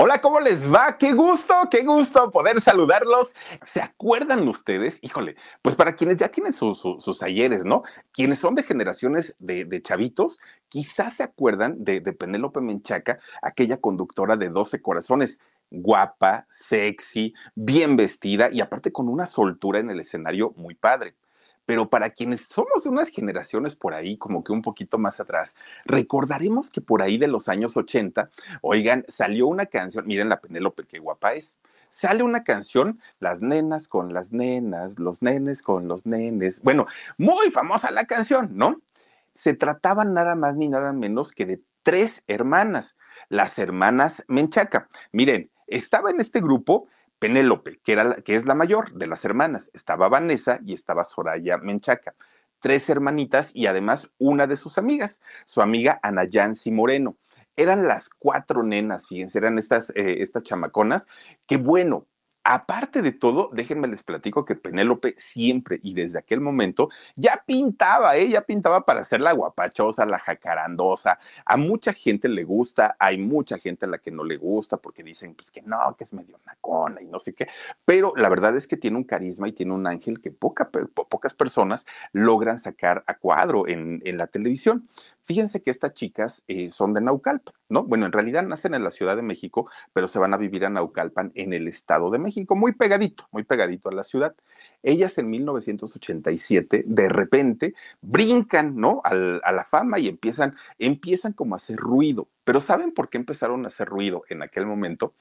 Hola, ¿cómo les va? Qué gusto, qué gusto poder saludarlos. ¿Se acuerdan ustedes? Híjole, pues para quienes ya tienen sus ayeres, ¿no? Quienes son de generaciones de, chavitos, quizás se acuerdan de, de Penélope Menchaca, aquella conductora de 12 corazones guapa, sexy, bien vestida y aparte con una soltura en el escenario muy padre pero para quienes somos de unas generaciones por ahí, como que un poquito más atrás, recordaremos que por ahí de los años 80, oigan, salió una canción, miren la Penélope, qué guapa es. Sale una canción, las nenas con las nenas, los nenes con los nenes. Bueno, muy famosa la canción, ¿no? Se trataba nada más ni nada menos que de tres hermanas, las hermanas Menchaca. Miren, estaba en este grupo Penélope, que, era que es la mayor de las hermanas, estaba Vanessa y estaba Soraya Menchaca, tres hermanitas y además una de sus amigas, su amiga Ana Yancy Moreno. Eran las cuatro nenas, fíjense, eran estas, eh, estas chamaconas, que bueno, Aparte de todo, déjenme les platico que Penélope siempre y desde aquel momento ya pintaba, ¿eh? ya pintaba para ser la guapachosa, la jacarandosa. A mucha gente le gusta, hay mucha gente a la que no le gusta porque dicen pues que no, que es medio nacona y no sé qué. Pero la verdad es que tiene un carisma y tiene un ángel que pocas personas logran sacar a cuadro en la televisión. Fíjense que estas chicas eh, son de Naucalpan, ¿no? Bueno, en realidad nacen en la Ciudad de México, pero se van a vivir a Naucalpan en el Estado de México, muy pegadito, muy pegadito a la ciudad. Ellas en 1987, de repente, brincan, ¿no? a la fama y empiezan, empiezan como a hacer ruido. Pero ¿saben por qué empezaron a hacer ruido en aquel momento?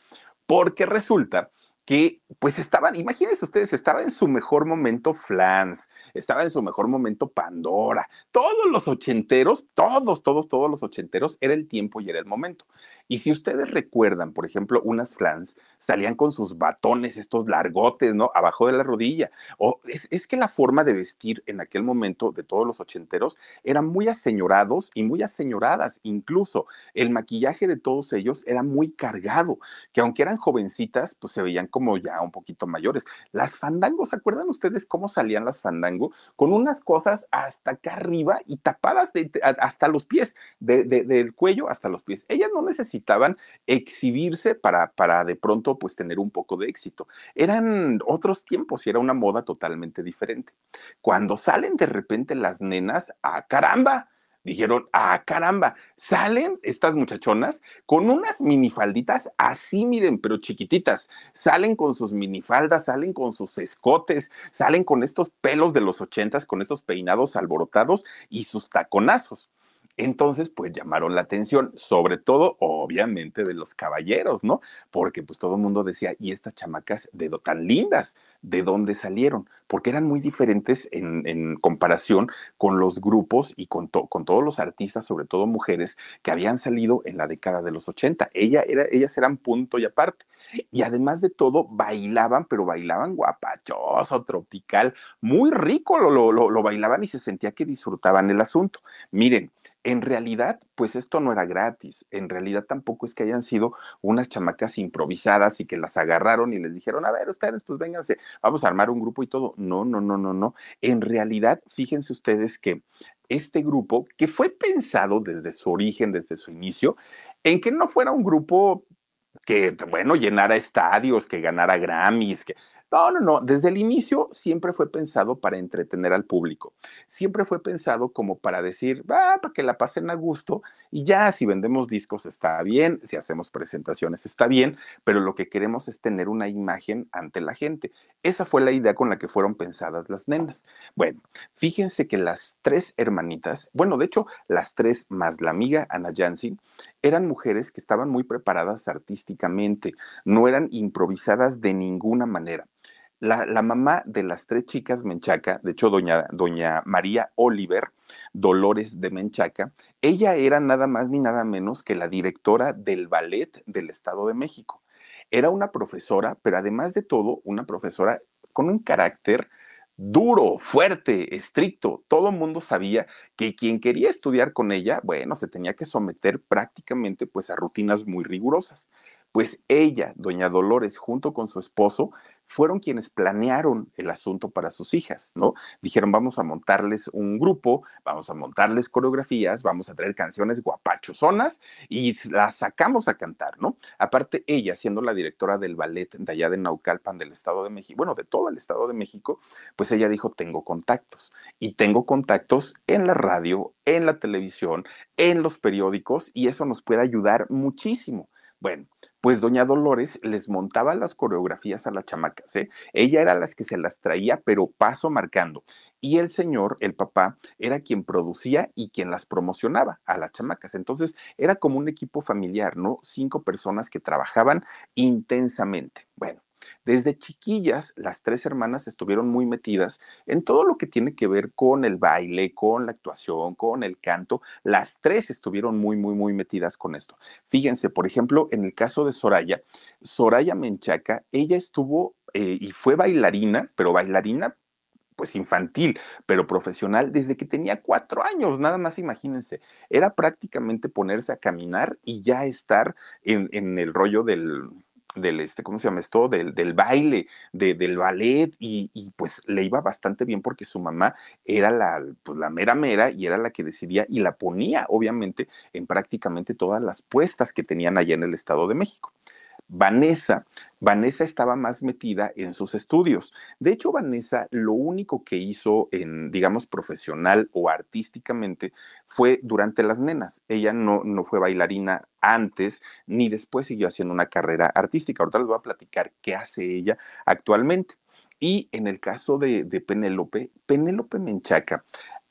Porque resulta que pues estaban, imagínense ustedes, estaba en su mejor momento Flans, estaba en su mejor momento Pandora, todos los ochenteros, todos, todos, todos los ochenteros, era el tiempo y era el momento. Y si ustedes recuerdan, por ejemplo, unas flans salían con sus batones, estos largotes, ¿no? Abajo de la rodilla. O es, que la forma de vestir en aquel momento de todos los ochenteros eran muy aseñorados y muy aseñoradas. Incluso el maquillaje de todos ellos era muy cargado, que aunque eran jovencitas, pues se veían como ya un poquito mayores. Las fandangos, ¿se acuerdan ustedes cómo salían las fandango? Con unas cosas hasta acá arriba y tapadas hasta los pies, del cuello hasta los pies. Ellas no necesitaban necesitaban exhibirse para, para de pronto pues tener un poco de éxito. Eran otros tiempos y era una moda totalmente diferente. Cuando salen de repente las nenas, ¡ah, caramba! Dijeron, ah, caramba, salen estas muchachonas con unas minifalditas así, miren, pero chiquititas. Salen con sus minifaldas, salen con sus escotes, salen con estos pelos de los ochentas, con estos peinados alborotados y sus taconazos. Entonces, pues llamaron la atención, sobre todo, obviamente, de los caballeros, ¿no? Porque pues todo el mundo decía, ¿y estas chamacas de tan lindas? ¿De dónde salieron? Porque eran muy diferentes en, comparación con los grupos y con, con, todos los artistas, sobre todo mujeres, que habían salido en la década de los 80. Ella era, ellas eran punto y aparte. Y además de todo, bailaban, pero bailaban guapachoso, tropical, muy rico, lo, lo, lo bailaban y se sentía que disfrutaban el asunto. Miren, en realidad, pues esto no era gratis. En realidad tampoco es que hayan sido unas chamacas improvisadas y que las agarraron y les dijeron, a ver, ustedes, pues vénganse, vamos a armar un grupo y todo. No, no, no, no, no. En realidad, fíjense ustedes que este grupo, que fue pensado desde su origen, desde su inicio, en que no fuera un grupo que, bueno, llenara estadios, que ganara Grammys, que no, no, no. Desde el inicio siempre fue pensado para entretener al público. Siempre fue pensado como para decir, va, para que la pasen a gusto y ya si vendemos discos está bien, si hacemos presentaciones está bien, pero lo que queremos es tener una imagen ante la gente. Esa fue la idea con la que fueron pensadas las nenas. Bueno, fíjense que las tres hermanitas, bueno, de hecho, las tres más la amiga Ana Jansi, eran mujeres que estaban muy preparadas artísticamente, no eran improvisadas de ninguna manera. La, mamá de las tres chicas Menchaca, de hecho, doña, doña María Oliver, Dolores de Menchaca, ella era nada más ni nada menos que la directora del ballet del Estado de México. Era una profesora, pero además de todo, una profesora con un carácter duro, fuerte, estricto. Todo el mundo sabía que quien quería estudiar con ella, bueno, se tenía que someter prácticamente pues a rutinas muy rigurosas. Pues ella, doña Dolores, junto con su esposo, fueron quienes planearon el asunto para sus hijas, ¿no? Dijeron, vamos a montarles un grupo, vamos a montarles coreografías, vamos a traer canciones guapachosonas y las sacamos a cantar, ¿no? Aparte, ella, siendo la directora del ballet de allá de Naucalpan del Estado de México, bueno, de todo el Estado de México, pues ella dijo, tengo contactos y tengo contactos en la radio, en la televisión, en los periódicos y eso nos puede ayudar muchísimo. Bueno, pues doña Dolores les montaba las coreografías a las chamacas, ¿eh? Ella era las que se las traía, pero paso marcando. Y el señor, el papá, era quien producía y quien las promocionaba a las chamacas. Entonces, era como un equipo familiar, ¿no? Cinco personas que trabajaban intensamente. Bueno, desde chiquillas, las tres hermanas estuvieron muy metidas en todo lo que tiene que ver con el baile, con la actuación, con el canto. Las tres estuvieron muy, muy, muy metidas con esto. Fíjense, por ejemplo, en el caso de Soraya, Soraya Menchaca, ella estuvo eh, y fue bailarina, pero bailarina pues infantil, pero profesional desde que tenía cuatro años, nada más imagínense. Era prácticamente ponerse a caminar y ya estar en el rollo del, del, este, ¿cómo se llama esto? Del, del baile, del ballet, y, y, pues le iba bastante bien porque su mamá era la, pues, la mera mera y era la que decidía y la ponía, obviamente, en prácticamente todas las puestas que tenían allá en el Estado de México. Vanessa, Vanessa estaba más metida en sus estudios. De hecho, Vanessa lo único que hizo en, digamos, profesional o artísticamente fue durante las nenas. Ella no, no fue bailarina antes ni después siguió haciendo una carrera artística. Ahorita les voy a platicar qué hace ella actualmente. Y en el caso de, de Penélope, Penélope Menchaca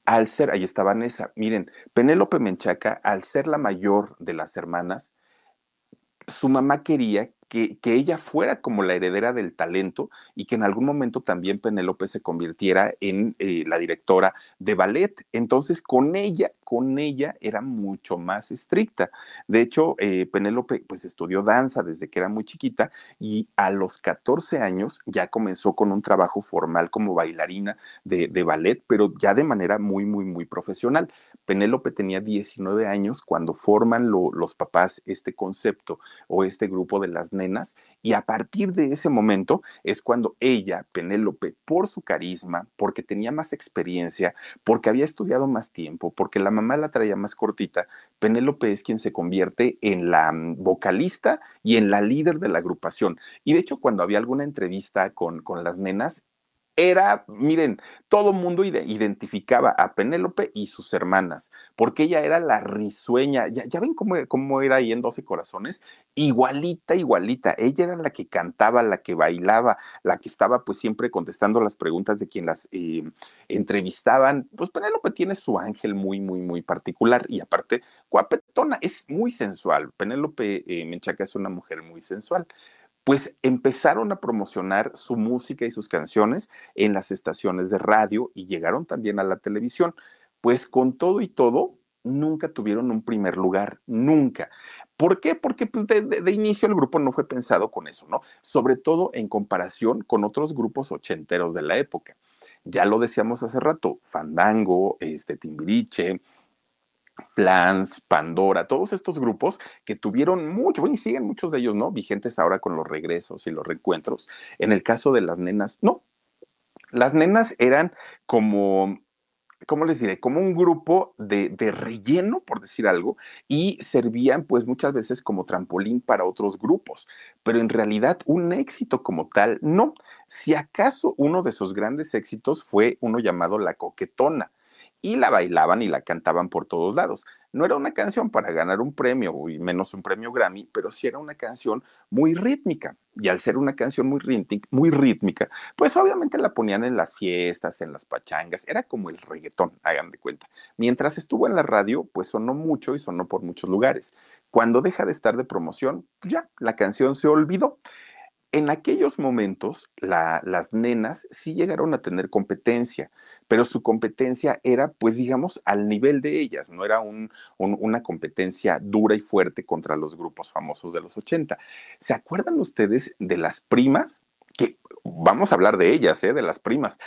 al ser, ahí está Vanessa, miren, Penélope Menchaca, al ser la mayor de las hermanas, su mamá quería que, ella fuera como la heredera del talento y que en algún momento también Penélope se convirtiera en eh, la directora de ballet. Entonces, con ella, con ella era mucho más estricta. De hecho, eh, Penélope pues estudió danza desde que era muy chiquita y a los 14 años ya comenzó con un trabajo formal como bailarina de, de ballet, pero ya de manera muy, muy, muy profesional. Penélope tenía 19 años cuando forman los papás este concepto o este grupo de las nenas y a partir de ese momento es cuando ella, Penélope, por su carisma, porque tenía más experiencia, porque había estudiado más tiempo, porque la mamá la traía más cortita, Penélope es quien se convierte en la mm, vocalista y en la líder de la agrupación. Y de hecho, cuando había alguna entrevista con, con las nenas, era, miren, todo mundo identificaba a Penélope y sus hermanas, porque ella era la risueña. Ya, ven cómo, cómo, era ahí en Doce Corazones, igualita, igualita. Ella era la que cantaba, la que bailaba, la que estaba pues siempre contestando las preguntas de quien las eh, entrevistaban. Pues Penélope tiene su ángel muy, muy, muy particular y aparte, guapetona, es muy sensual. Penélope eh, Menchaca es una mujer muy sensual pues empezaron a promocionar su música y sus canciones en las estaciones de radio y llegaron también a la televisión. Pues con todo y todo, nunca tuvieron un primer lugar, nunca. ¿Por qué? Porque pues, de, inicio el grupo no fue pensado con eso, ¿no? Sobre todo en comparación con otros grupos ochenteros de la época. Ya lo decíamos hace rato, Fandango, este, Timbiriche, Plans, Pandora, todos estos grupos que tuvieron mucho, bueno, y siguen muchos de ellos, ¿no? Vigentes ahora con los regresos y los reencuentros. En el caso de las nenas, no. Las nenas eran como ¿cómo les diré? Como un grupo de, de, relleno, por decir algo, y servían pues muchas veces como trampolín para otros grupos, pero en realidad un éxito como tal, no. Si acaso uno de sus grandes éxitos fue uno llamado La Coquetona, y la bailaban y la cantaban por todos lados. No era una canción para ganar un premio, y menos un premio Grammy, pero sí era una canción muy rítmica. Y al ser una canción muy, rítmica, pues obviamente la ponían en las fiestas, en las pachangas, era como el reggaetón, hagan de cuenta. Mientras estuvo en la radio, pues sonó mucho y sonó por muchos lugares. Cuando deja de estar de promoción, ya, la canción se olvidó. En aquellos momentos, las nenas sí llegaron a tener competencia, pero su competencia era, pues digamos, al nivel de ellas, no era un, una competencia dura y fuerte contra los grupos famosos de los 80. ¿Se acuerdan ustedes de las primas? Que vamos a hablar de ellas, ¿eh? de las primas.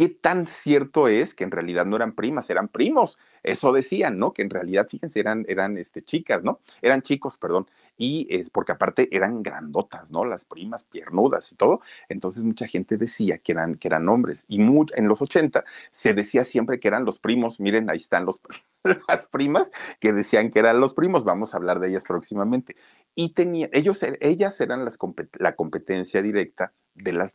¿Qué tan cierto es que en realidad no eran primas, eran primos? Eso decían, ¿no? Que en realidad, fíjense, eran, eran este, chicas, ¿no? Eran chicos, perdón. Y es porque aparte eran grandotas, ¿no? Las primas, piernudas y todo. Entonces mucha gente decía que eran, que eran hombres. Y en los 80 se decía siempre que eran los primos. Miren, ahí están los, las primas que decían que eran los primos. Vamos a hablar de ellas próximamente. Y tenía, ellos, ellas eran la competencia directa de las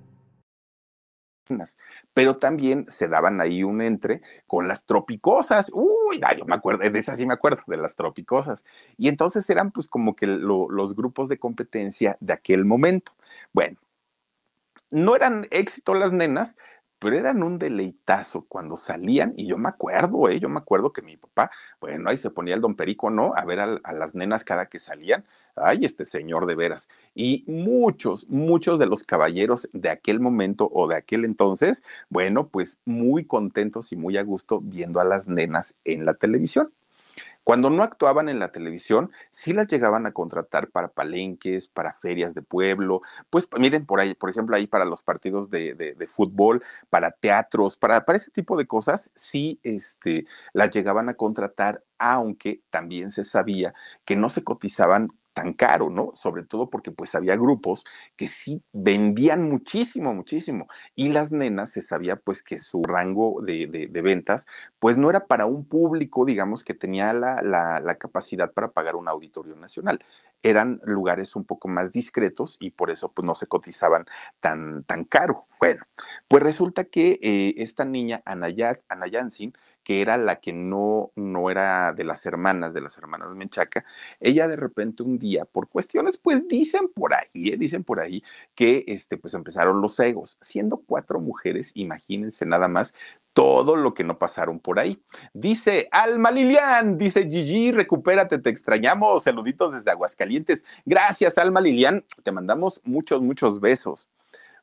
pero también se daban ahí un entre con las tropicosas. Uy, yo me acuerdo, de esas sí me acuerdo, de las tropicosas. Y entonces eran pues como que los grupos de competencia de aquel momento. Bueno, no eran éxito las nenas, pero eran un deleitazo cuando salían, y yo me acuerdo, ¿eh? yo me acuerdo que mi papá, bueno, ahí se ponía el don Perico, ¿no? A ver a, las nenas cada que salían, ay, este señor de veras. Y muchos, muchos de los caballeros de aquel momento o de aquel entonces, bueno, pues muy contentos y muy a gusto viendo a las nenas en la televisión. Cuando no actuaban en la televisión, sí las llegaban a contratar para palenques, para ferias de pueblo, pues miren por ahí, por ejemplo, ahí para los partidos de, de, fútbol, para teatros, para, para ese tipo de cosas, sí este, las llegaban a contratar, aunque también se sabía que no se cotizaban tan caro, ¿no? Sobre todo porque pues había grupos que sí vendían muchísimo, muchísimo. Y las nenas se sabía pues que su rango de, de, ventas pues no era para un público, digamos, que tenía la, la, la, capacidad para pagar un auditorio nacional. Eran lugares un poco más discretos y por eso pues no se cotizaban tan, tan caro. Bueno, pues resulta que eh, esta niña, Anayat, Anayansin, que era la que no, no era de las hermanas, de las hermanas Menchaca, ella de repente un día, por cuestiones, pues dicen por ahí, ¿eh? dicen por ahí que este, pues empezaron los egos. Siendo cuatro mujeres, imagínense nada más todo lo que no pasaron por ahí. Dice Alma Lilian, dice Gigi, recupérate, te extrañamos. Saluditos desde Aguascalientes. Gracias, Alma Lilian. Te mandamos muchos, muchos besos.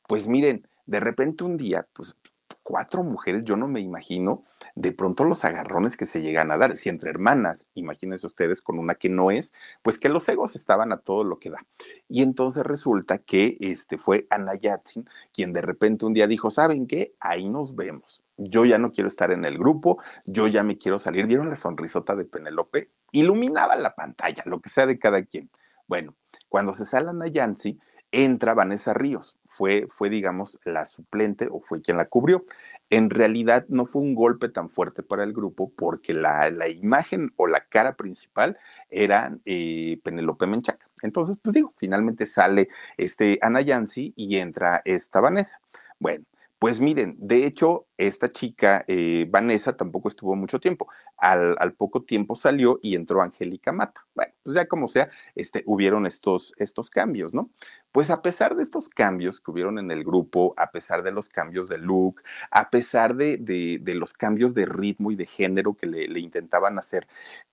Pues miren, de repente un día, pues cuatro mujeres, yo no me imagino de pronto los agarrones que se llegan a dar, si entre hermanas, imagínense ustedes con una que no es, pues que los egos estaban a todo lo que da. Y entonces resulta que este fue Ana Yatsin quien de repente un día dijo, ¿saben qué? Ahí nos vemos. Yo ya no quiero estar en el grupo, yo ya me quiero salir. ¿Vieron la sonrisota de Penelope? Iluminaba la pantalla, lo que sea de cada quien. Bueno, cuando se sale Ana Yancy, entra Vanessa Ríos. Fue, fue, digamos, la suplente o fue quien la cubrió en realidad no fue un golpe tan fuerte para el grupo porque la, imagen o la cara principal era eh, Penelope Menchaca. Entonces, pues digo, finalmente sale este Ana Yancy y entra esta Vanessa. Bueno, pues miren, de hecho, esta chica, eh, Vanessa, tampoco estuvo mucho tiempo. Al, poco tiempo salió y entró Angélica Mata. Bueno, pues ya como sea, este, hubieron estos, cambios, ¿no? Pues a pesar de estos cambios que hubieron en el grupo, a pesar de los cambios de look, a pesar de, los cambios de ritmo y de género que le intentaban hacer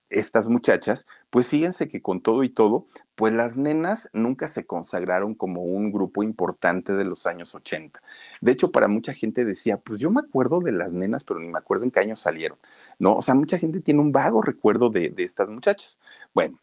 estas muchachas, pues fíjense que con todo y todo, pues las nenas nunca se consagraron como un grupo importante de los años 80. De hecho, para mucha gente decía, pues yo me acuerdo de las nenas, pero ni me acuerdo en qué año salieron, ¿no? O sea, mucha gente tiene un vago recuerdo de, de estas muchachas. Bueno,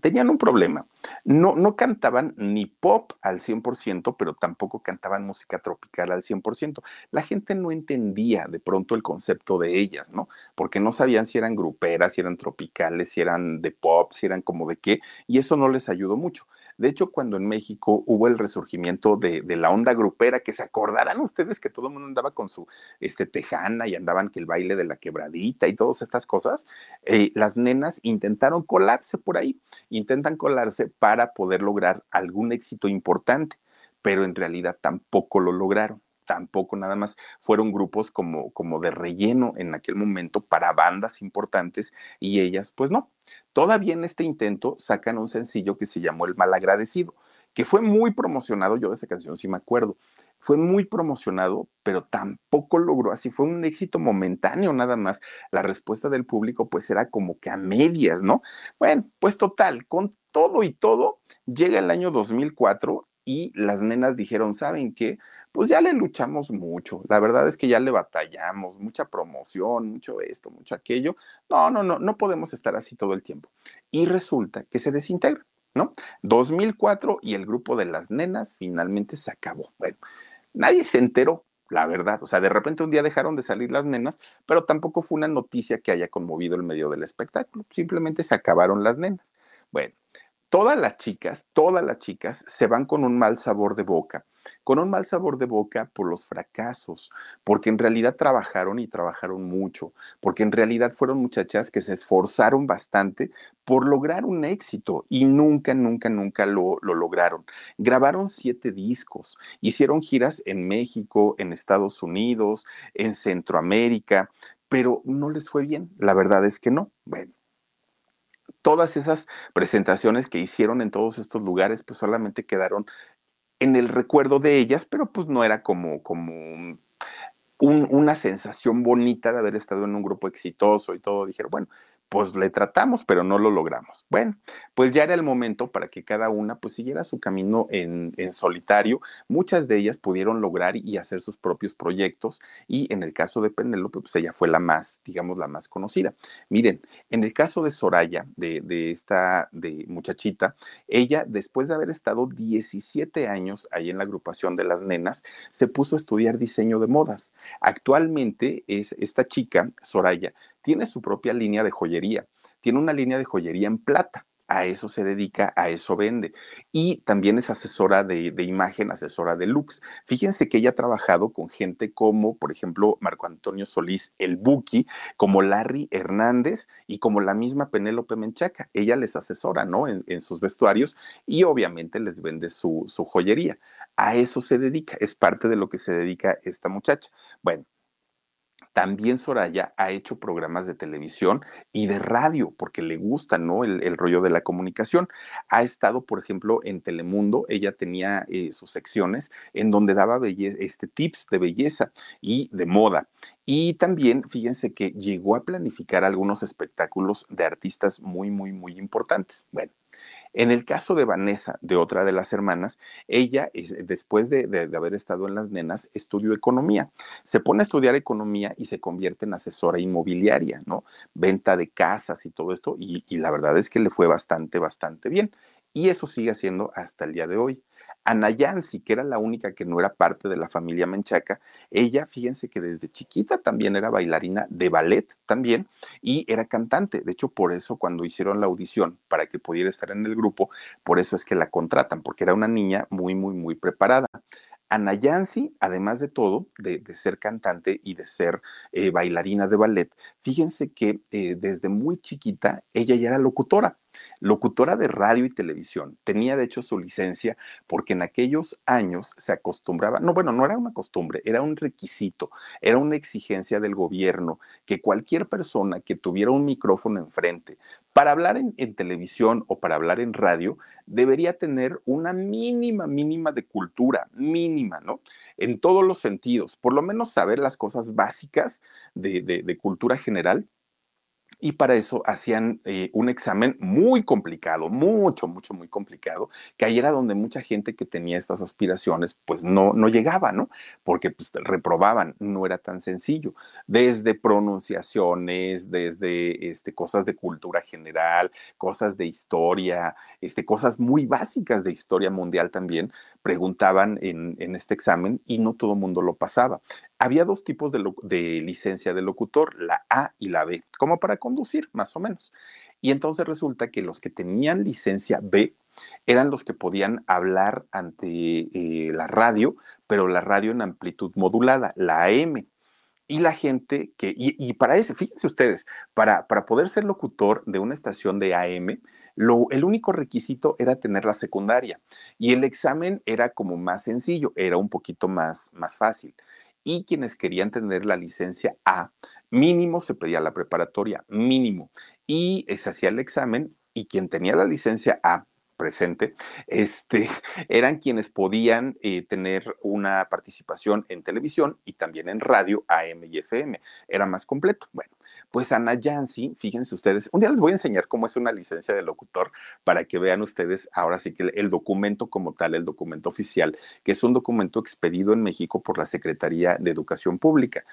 tenían un problema. No, no cantaban ni pop al 100%, pero tampoco cantaban música tropical al 100%. La gente no entendía de pronto el concepto de ellas, ¿no? Porque no sabían si eran gruperas, si eran tropicales, si eran de pop, si eran como de qué, y eso no les ayudó mucho. De hecho, cuando en México hubo el resurgimiento de, la onda grupera, que se acordarán ustedes que todo el mundo andaba con su este, tejana y andaban que el baile de la quebradita y todas estas cosas, eh, las nenas intentaron colarse por ahí, intentan colarse para poder lograr algún éxito importante, pero en realidad tampoco lo lograron. tampoco nada más fueron grupos como, como de relleno en aquel momento para bandas importantes y ellas, pues no. Todavía en este intento sacan un sencillo que se llamó El Malagradecido, que fue muy promocionado, yo de esa canción sí me acuerdo, fue muy promocionado, pero tampoco logró, así fue un éxito momentáneo nada más. La respuesta del público pues era como que a medias, ¿no? Bueno, pues total, con todo y todo, llega el año 2004 y las nenas dijeron, ¿saben qué? Pues ya le luchamos mucho, la verdad es que ya le batallamos, mucha promoción, mucho esto, mucho aquello. No, no, no, no podemos estar así todo el tiempo. Y resulta que se desintegra, ¿no? 2004 y el grupo de las nenas finalmente se acabó. Bueno, nadie se enteró, la verdad. O sea, de repente un día dejaron de salir las nenas, pero tampoco fue una noticia que haya conmovido el medio del espectáculo. Simplemente se acabaron las nenas. Bueno, todas las chicas, todas las chicas se van con un mal sabor de boca, con un mal sabor de boca por los fracasos, porque en realidad trabajaron y trabajaron mucho, porque en realidad fueron muchachas que se esforzaron bastante por lograr un éxito y nunca, nunca, nunca lo, lo lograron. Grabaron siete discos, hicieron giras en México, en Estados Unidos, en Centroamérica, pero no les fue bien, la verdad es que no. Bueno todas esas presentaciones que hicieron en todos estos lugares, pues solamente quedaron en el recuerdo de ellas, pero pues no era como, como una sensación bonita de haber estado en un grupo exitoso y todo. Dijeron, bueno, pues le tratamos, pero no lo logramos. Bueno, pues ya era el momento para que cada una pues siguiera su camino en, solitario. Muchas de ellas pudieron lograr y hacer sus propios proyectos y en el caso de Penélope, pues ella fue la más, digamos, la más conocida. Miren, en el caso de Soraya, de, esta de muchachita, ella después de haber estado 17 años ahí en la agrupación de las nenas, se puso a estudiar diseño de modas. Actualmente es esta chica, Soraya, tiene su propia línea de joyería, tiene una línea de joyería en plata. A eso se dedica, a eso vende. Y también es asesora de, imagen, asesora de looks. Fíjense que ella ha trabajado con gente como, por ejemplo, Marco Antonio Solís, el Buki, como Larry Hernández y como la misma Penélope Menchaca. Ella les asesora, ¿no? En, sus vestuarios y obviamente les vende su, su joyería. A eso se dedica, es parte de lo que se dedica esta muchacha. Bueno, también Soraya ha hecho programas de televisión y de radio, porque le gusta, ¿no? El, rollo de la comunicación. Ha estado, por ejemplo, en Telemundo, ella tenía eh, sus secciones en donde daba este, tips de belleza y de moda. Y también, fíjense que llegó a planificar algunos espectáculos de artistas muy, muy, muy importantes. Bueno, en el caso de Vanessa, de otra de las hermanas, ella, después de, haber estado en las nenas, estudió economía. Se pone a estudiar economía y se convierte en asesora inmobiliaria, ¿no? Venta de casas y todo esto, y, y la verdad es que le fue bastante, bastante bien. Y eso sigue haciendo hasta el día de hoy. Ana Yancy, que era la única que no era parte de la familia Menchaca, ella, fíjense que desde chiquita también era bailarina de ballet también y era cantante. De hecho, por eso cuando hicieron la audición para que pudiera estar en el grupo, por eso es que la contratan, porque era una niña muy, muy, muy preparada. Ana Yancy, además de todo, de, ser cantante y de ser eh, bailarina de ballet, fíjense que eh, desde muy chiquita ella ya era locutora locutora de radio y televisión. Tenía de hecho su licencia porque en aquellos años se acostumbraba, no, bueno, no era una costumbre, era un requisito, era una exigencia del gobierno que cualquier persona que tuviera un micrófono enfrente para hablar en, televisión o para hablar en radio debería tener una mínima, mínima de cultura, mínima, ¿no? En todos los sentidos, por lo menos saber las cosas básicas de cultura general y para eso hacían eh, un examen muy complicado, mucho, mucho, muy complicado, que ahí era donde mucha gente que tenía estas aspiraciones, pues no, no llegaba, ¿no? Porque pues, reprobaban, no era tan sencillo. Desde pronunciaciones, desde este, cosas de cultura general, cosas de historia, este, cosas muy básicas de historia mundial también, preguntaban en, este examen y no todo el mundo lo pasaba había dos tipos de, licencia de locutor, la A y la B, como para conducir, más o menos. Y entonces resulta que los que tenían licencia B eran los que podían hablar ante eh, la radio, pero la radio en amplitud modulada, la AM. Y la gente que, y, para ese, fíjense ustedes, para poder ser locutor de una estación de AM, Lo, el único requisito era tener la secundaria y el examen era como más sencillo, era un poquito más, más fácil. Y quienes querían tener la licencia A, mínimo se pedía la preparatoria, mínimo. Y se hacía el examen y quien tenía la licencia A presente, este, eran quienes podían eh, tener una participación en televisión y también en radio AM y FM. Era más completo. Bueno, pues Ana Yancy, fíjense ustedes, un día les voy a enseñar cómo es una licencia de locutor para que vean ustedes ahora sí que el documento como tal, el documento oficial, que es un documento expedido en México por la Secretaría de Educación Pública.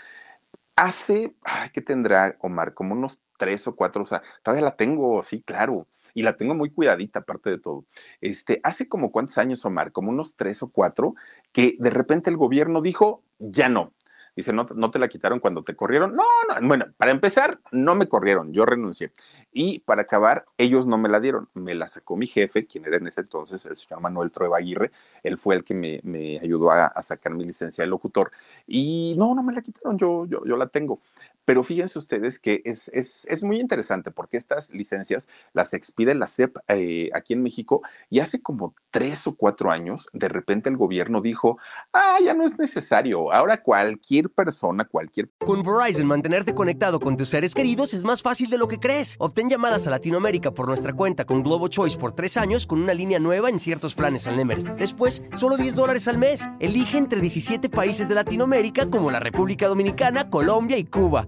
Hace, ay, ¿qué tendrá Omar? Como unos tres o cuatro, o sea, todavía la tengo, sí, claro y la tengo muy cuidadita, aparte de todo. Este, hace como cuántos años, Omar, como unos tres o cuatro, que de repente el gobierno dijo, ya no, Dice, ¿no, ¿no te la quitaron cuando te corrieron? No, no, bueno, para empezar, no me corrieron, yo renuncié. Y para acabar, ellos no me la dieron, me la sacó mi jefe, quien era en ese entonces el señor Manuel Trueba Aguirre, él fue el que me, me ayudó a, a, sacar mi licencia de locutor. Y no, no me la quitaron, yo, yo, yo la tengo. Pero fíjense ustedes que es, es, es, muy interesante porque estas licencias las expide la CEP eh, aquí en México y hace como tres o cuatro años, de repente el gobierno dijo, ah, ya no es necesario, ahora cualquier persona, cualquier... Con Verizon, mantenerte conectado con tus seres queridos es más fácil de lo que crees. Obtén llamadas a Latinoamérica por nuestra cuenta con Globo Choice por tres años con una línea nueva en ciertos planes al Nemery. Después, solo 10 dólares al mes. Elige entre 17 países de Latinoamérica como la República Dominicana, Colombia y Cuba.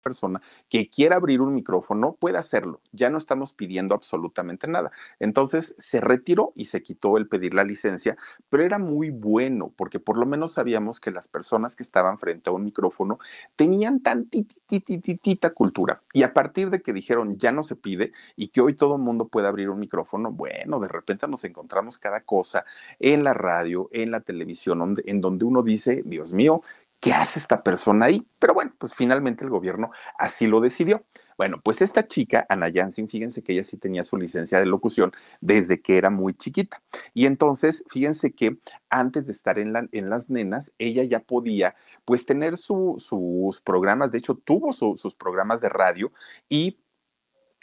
persona que quiera abrir un micrófono puede hacerlo. Ya no estamos pidiendo absolutamente nada. Entonces se retiró y se quitó el pedir la licencia, pero era muy bueno porque por lo menos sabíamos que las personas que estaban frente a un micrófono tenían tantitititita cultura. Y a partir de que dijeron ya no se pide y que hoy todo el mundo puede abrir un micrófono, bueno, de repente nos encontramos cada cosa en la radio, en la televisión, en donde uno dice, Dios mío, ¿qué hace esta persona ahí? Pero bueno, pues finalmente el gobierno así lo decidió. Bueno, pues esta chica, Ana Jansin, fíjense que ella sí tenía su licencia de locución desde que era muy chiquita. Y entonces, fíjense que antes de estar en, las nenas, ella ya podía pues tener sus programas, de hecho tuvo sus programas de radio y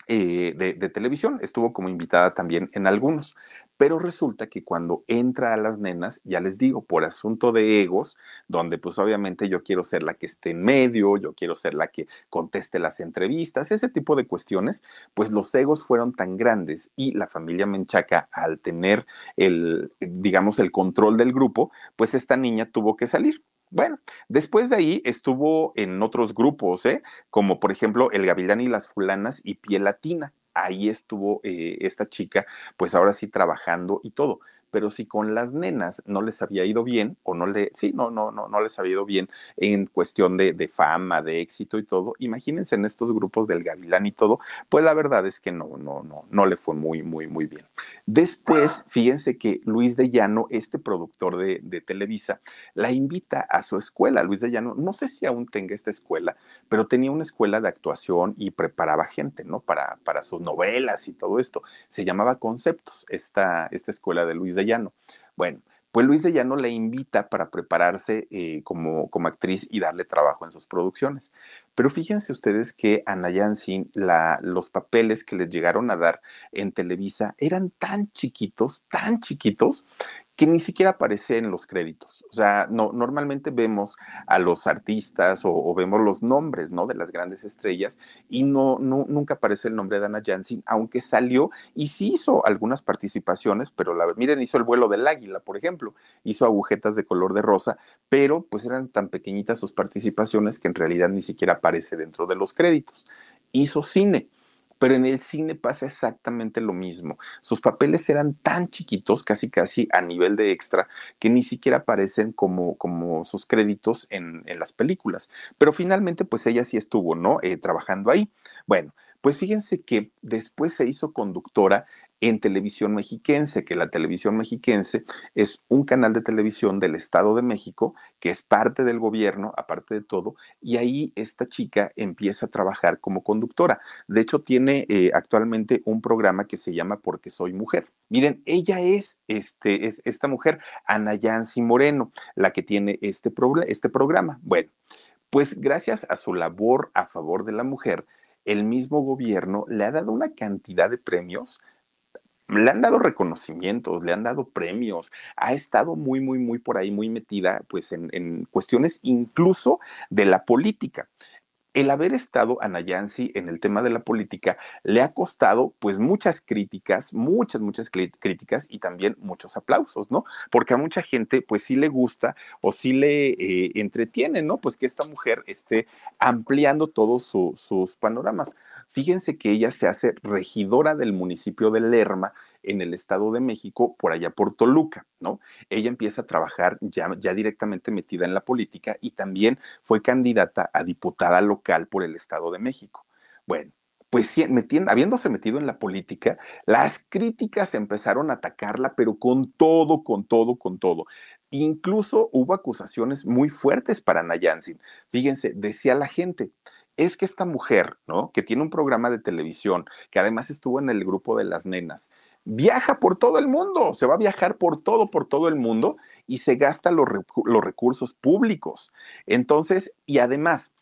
eh, de, televisión, estuvo como invitada también en algunos. Pero resulta que cuando entra a las nenas, ya les digo, por asunto de egos, donde pues obviamente yo quiero ser la que esté en medio, yo quiero ser la que conteste las entrevistas, ese tipo de cuestiones, pues los egos fueron tan grandes y la familia Menchaca al tener el, digamos, el control del grupo, pues esta niña tuvo que salir. Bueno, después de ahí estuvo en otros grupos, ¿eh? como por ejemplo El Gavilán y las Fulanas y Piel Latina ahí estuvo eh, esta chica, pues ahora sí trabajando y todo pero si con las nenas no les había ido bien, o no le, sí, no, no, no, no les había ido bien en cuestión de, de, fama, de éxito y todo, imagínense en estos grupos del Gavilán y todo, pues la verdad es que no, no, no, no le fue muy, muy, muy bien. Después, fíjense que Luis de Llano, este productor de, Televisa, la invita a su escuela. Luis de Llano, no sé si aún tenga esta escuela, pero tenía una escuela de actuación y preparaba gente, ¿no? Para, para sus novelas y todo esto. Se llamaba Conceptos, esta, esta escuela de Luis de Llano. Bueno, pues Luis de Llano le invita para prepararse eh, como, como actriz y darle trabajo en sus producciones. Pero fíjense ustedes que Ana Yansin, la, los papeles que les llegaron a dar en Televisa eran tan chiquitos, tan chiquitos, que ni siquiera aparece en los créditos. O sea, no, normalmente vemos a los artistas o, vemos los nombres, ¿no? De las grandes estrellas y no, no, nunca aparece el nombre de Ana Jansin, aunque salió y sí hizo algunas participaciones, pero la, miren, hizo el vuelo del águila, por ejemplo, hizo agujetas de color de rosa, pero pues eran tan pequeñitas sus participaciones que en realidad ni siquiera aparece dentro de los créditos. Hizo cine pero en el cine pasa exactamente lo mismo. Sus papeles eran tan chiquitos, casi casi a nivel de extra, que ni siquiera aparecen como, como sus créditos en, en las películas. Pero finalmente, pues ella sí estuvo, ¿no? Eh, trabajando ahí. Bueno, pues fíjense que después se hizo conductora en televisión mexiquense, que la televisión mexiquense es un canal de televisión del Estado de México, que es parte del gobierno, aparte de todo, y ahí esta chica empieza a trabajar como conductora. De hecho, tiene eh, actualmente un programa que se llama Porque Soy Mujer. Miren, ella es, este, es esta mujer, Ana Yancy Moreno, la que tiene este, este programa. Bueno, pues gracias a su labor a favor de la mujer, el mismo gobierno le ha dado una cantidad de premios le han dado reconocimientos, le han dado premios, ha estado muy, muy, muy por ahí, muy metida, pues en, en cuestiones incluso de la política el haber estado a Nayansi en el tema de la política le ha costado pues muchas críticas, muchas, muchas críticas y también muchos aplausos, ¿no? Porque a mucha gente pues sí le gusta o sí le eh, entretiene, ¿no? Pues que esta mujer esté ampliando todos sus panoramas. Fíjense que ella se hace regidora del municipio de Lerma en el Estado de México, por allá por Toluca, ¿no? Ella empieza a trabajar ya, directamente metida en la política y también fue candidata a diputada local por el Estado de México. Bueno, pues metiendo, habiéndose metido en la política, las críticas empezaron a atacarla, pero con todo, con todo, con todo. Incluso hubo acusaciones muy fuertes para Nayansin. Fíjense, decía la gente, es que esta mujer, ¿no? Que tiene un programa de televisión, que además estuvo en el grupo de las nenas, viaja por todo el mundo, se va a viajar por todo, por todo el mundo y se gasta los, los recursos públicos. Entonces, y además,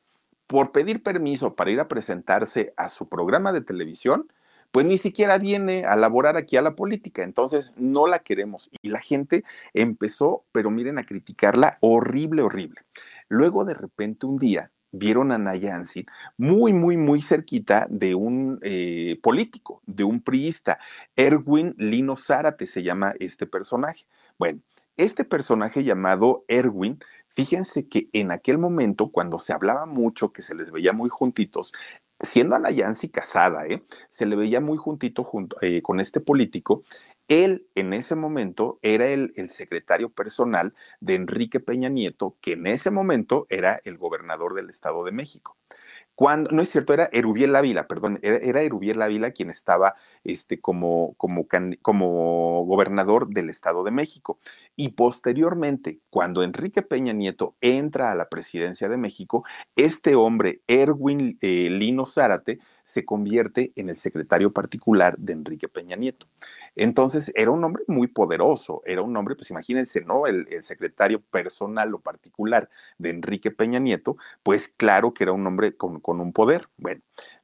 por pedir permiso para ir a presentarse a su programa de televisión, pues ni siquiera viene a laborar aquí a la política, entonces no la queremos. Y la gente empezó, pero miren, a criticarla horrible, horrible. Luego de repente un día vieron a Nayansi muy, muy, muy cerquita de un eh, político, de un priista. Erwin Lino Zárate se llama este personaje. Bueno, este personaje llamado Erwin, fíjense que en aquel momento, cuando se hablaba mucho, que se les veía muy juntitos, siendo a Nayansi casada, ¿eh? se le veía muy juntito junto, eh, con este político, él en ese momento era el, secretario personal de Enrique Peña Nieto, que en ese momento era el gobernador del Estado de México. Cuando, no es cierto, era Erubiel Ávila, perdón, era, Erubiel Ávila quien estaba este, como, como, como gobernador del Estado de México. Y posteriormente, cuando Enrique Peña Nieto entra a la presidencia de México, este hombre, Erwin eh, Lino Zárate, se convierte en el secretario particular de Enrique Peña Nieto. Entonces, era un hombre muy poderoso, era un hombre, pues imagínense, ¿no? El, secretario personal o particular de Enrique Peña Nieto, pues claro que era un hombre con, con un poder. Bueno,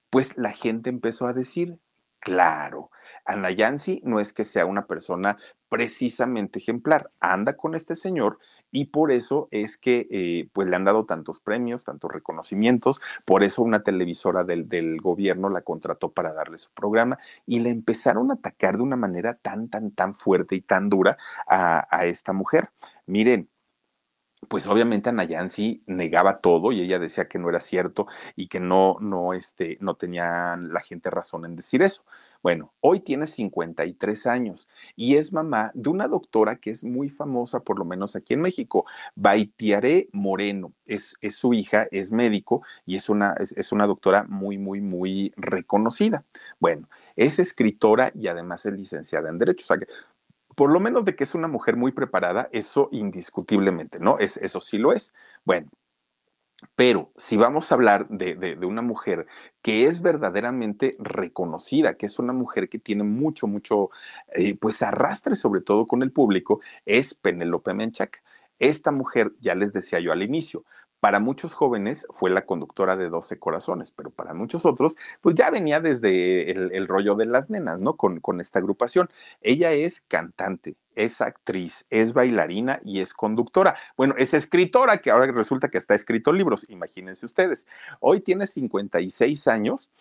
pues la gente empezó a decir, claro, Ana Yancy no es que sea una persona precisamente ejemplar, anda con este señor y por eso es que eh, pues le han dado tantos premios, tantos reconocimientos, por eso una televisora del, gobierno la contrató para darle su programa y le empezaron a atacar de una manera tan, tan, tan fuerte y tan dura a, esta mujer. Miren, pues obviamente Ana negaba todo y ella decía que no era cierto y que no, no, este, no tenía la gente razón en decir eso. Bueno, hoy tiene 53 años y es mamá de una doctora que es muy famosa, por lo menos aquí en México, Baitiaré Moreno. Es, es su hija, es médico y es una, es, una doctora muy, muy, muy reconocida. Bueno, es escritora y además es licenciada en Derecho. O sea que por lo menos de que es una mujer muy preparada, eso indiscutiblemente, ¿no? Es, eso sí lo es. Bueno, pero si vamos a hablar de, una mujer que es verdaderamente reconocida, que es una mujer que tiene mucho, mucho, eh, pues arrastre sobre todo con el público, es Penelope Menchaca. Esta mujer, ya les decía yo al inicio, para muchos jóvenes fue la conductora de 12 corazones, pero para muchos otros, pues ya venía desde el, rollo de las nenas, ¿no? Con, con, esta agrupación. Ella es cantante, es actriz, es bailarina y es conductora. Bueno, es escritora, que ahora resulta que está escrito libros, imagínense ustedes. Hoy tiene 56 años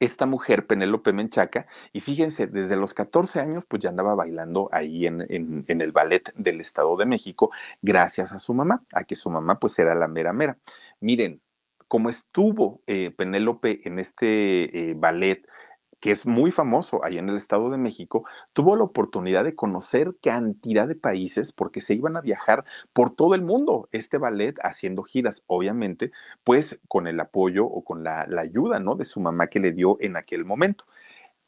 esta mujer, Penélope Menchaca, y fíjense, desde los 14 años, pues ya andaba bailando ahí en, el ballet del Estado de México, gracias a su mamá, a que su mamá pues era la mera mera. Miren, como estuvo eh, Penélope en este eh, ballet que es muy famoso ahí en el Estado de México, tuvo la oportunidad de conocer cantidad de países porque se iban a viajar por todo el mundo, este ballet haciendo giras, obviamente, pues con el apoyo o con la, ayuda, ¿no? De su mamá que le dio en aquel momento.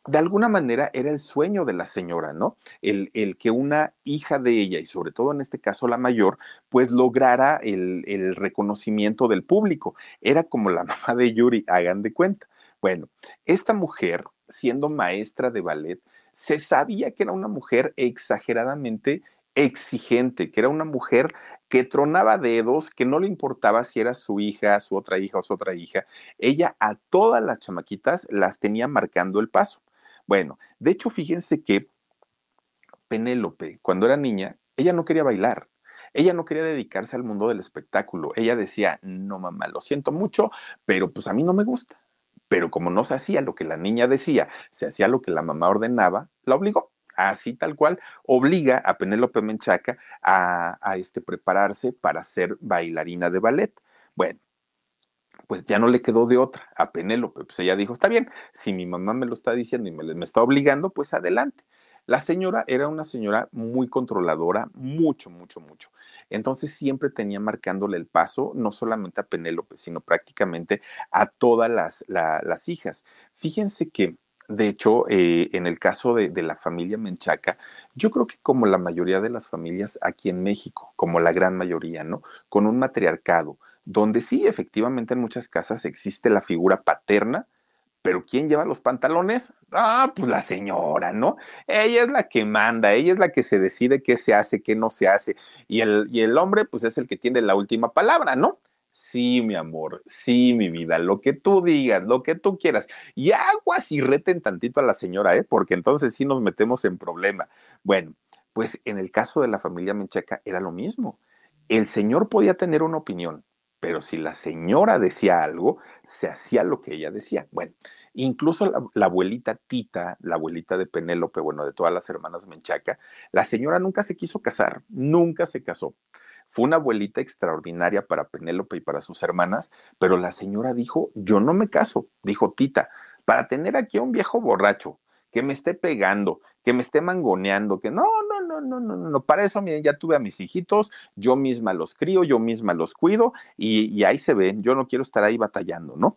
de alguna manera era el sueño de la señora, ¿no? El, el, que una hija de ella, y sobre todo en este caso la mayor, pues lograra el, el reconocimiento del público. Era como la mamá de Yuri, hagan de cuenta. Bueno, esta mujer, siendo maestra de ballet, se sabía que era una mujer exageradamente exigente, que era una mujer que tronaba dedos, que no le importaba si era su hija, su otra hija o su otra hija. Ella a todas las chamaquitas las tenía marcando el paso. Bueno, de hecho, fíjense que Penélope, cuando era niña, ella no quería bailar. Ella no quería dedicarse al mundo del espectáculo. Ella decía, no mamá, lo siento mucho, pero pues a mí no me gusta. Pero como no se hacía lo que la niña decía, se hacía lo que la mamá ordenaba, la obligó así tal cual, obliga a Penélope Menchaca a, a este, prepararse para ser bailarina de ballet. Bueno, pues ya no le quedó de otra a Penélope. Pues ella dijo, está bien, si mi mamá me lo está diciendo y me, me, está obligando, pues adelante. La señora era una señora muy controladora, mucho, mucho, mucho. Entonces siempre tenía marcándole el paso, no solamente a Penélope, sino prácticamente a todas las, la, las hijas. Fíjense que de hecho, eh, en el caso de, de, la familia Menchaca, yo creo que como la mayoría de las familias aquí en México, como la gran mayoría, ¿no? Con un matriarcado, donde sí, efectivamente en muchas casas existe la figura paterna, pero ¿quién lleva los pantalones? Ah, pues la señora, ¿no? Ella es la que manda, ella es la que se decide qué se hace, qué no se hace, y el, y el hombre, pues es el que tiene la última palabra, ¿no? Sí, mi amor, sí, mi vida, lo que tú digas, lo que tú quieras. Y aguas y reten tantito a la señora, ¿eh? Porque entonces sí nos metemos en problema. Bueno, pues en el caso de la familia Menchaca era lo mismo. El señor podía tener una opinión, pero si la señora decía algo, se hacía lo que ella decía. Bueno, incluso la, abuelita Tita, la abuelita de Penélope, bueno, de todas las hermanas Menchaca, la señora nunca se quiso casar, nunca se casó. Fue una abuelita extraordinaria para Penélope y para sus hermanas, pero la señora dijo, yo no me caso, dijo Tita, para tener aquí a un viejo borracho que me esté pegando, que me esté mangoneando, que no, no, no, no, no, no, para eso, miren, ya tuve a mis hijitos, yo misma los crío, yo misma los cuido y, ahí se ven, yo no quiero estar ahí batallando, ¿no?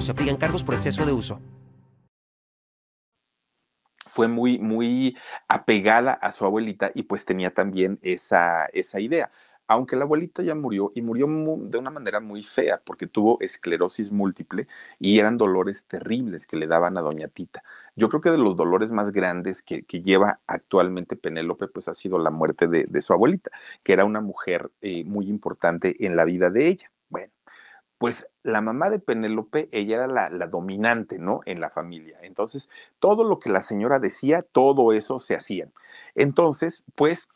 Se aplican cargos por exceso de uso. Fue muy, muy apegada a su abuelita y pues tenía también esa, esa idea. Aunque la abuelita ya murió y murió de una manera muy fea porque tuvo esclerosis múltiple y eran dolores terribles que le daban a doña Tita. Yo creo que de los dolores más grandes que, lleva actualmente Penélope pues ha sido la muerte de, de su abuelita, que era una mujer eh, muy importante en la vida de ella. Pues la mamá de Penélope, ella era la, dominante, ¿no? En la familia. Entonces, todo lo que la señora decía, todo eso se hacían. Entonces, pues,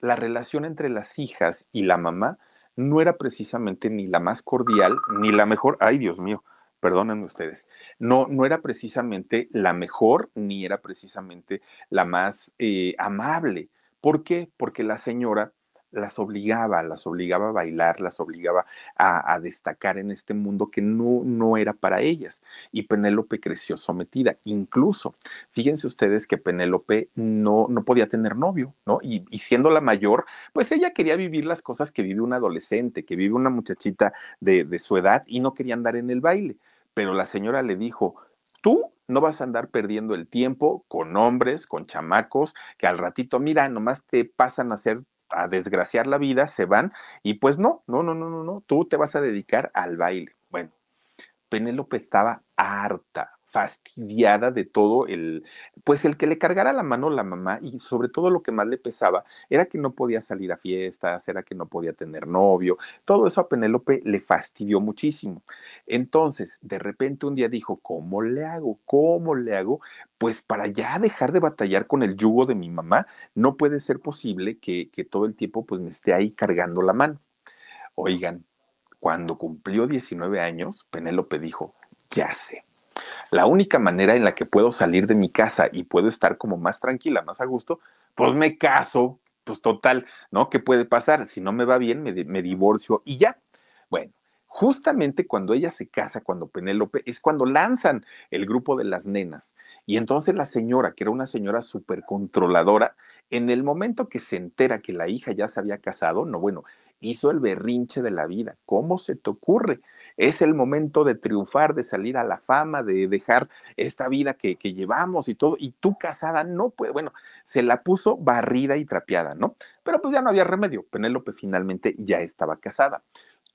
la relación entre las hijas y la mamá no era precisamente ni la más cordial, ni la mejor, ay Dios mío, perdónenme ustedes, no, no era precisamente la mejor, ni era precisamente la más eh, amable. ¿Por qué? Porque la señora las obligaba, las obligaba a bailar, las obligaba a, destacar en este mundo que no, no era para ellas. Y Penélope creció sometida. Incluso, fíjense ustedes que Penélope no, no podía tener novio, ¿no? Y, y, siendo la mayor, pues ella quería vivir las cosas que vive un adolescente, que vive una muchachita de, de su edad y no quería andar en el baile. Pero la señora le dijo, tú no vas a andar perdiendo el tiempo con hombres, con chamacos, que al ratito, mira, nomás te pasan a hacer a desgraciar la vida, se van y pues no, no, no, no, no, no, tú te vas a dedicar al baile. Bueno, Penélope estaba harta, fastidiada de todo el, pues el que le cargara la mano la mamá y sobre todo lo que más le pesaba era que no podía salir a fiestas, era que no podía tener novio, todo eso a Penélope le fastidió muchísimo. Entonces, de repente un día dijo, ¿cómo le hago? ¿Cómo le hago? Pues para ya dejar de batallar con el yugo de mi mamá, no puede ser posible que, que todo el tiempo pues me esté ahí cargando la mano. Oigan, cuando cumplió 19 años, Penélope dijo, ya sé la única manera en la que puedo salir de mi casa y puedo estar como más tranquila, más a gusto, pues me caso, pues total, ¿no? ¿Qué puede pasar? Si no me va bien, me, me divorcio y ya. Bueno, justamente cuando ella se casa, cuando Penélope, es cuando lanzan el grupo de las nenas. Y entonces la señora, que era una señora súper controladora, en el momento que se entera que la hija ya se había casado, no, bueno, hizo el berrinche de la vida. ¿Cómo se te ocurre? Es el momento de triunfar, de salir a la fama, de dejar esta vida que, que llevamos y todo. Y tú casada no puede. Bueno, se la puso barrida y trapeada, ¿no? Pero pues ya no había remedio. Penélope finalmente ya estaba casada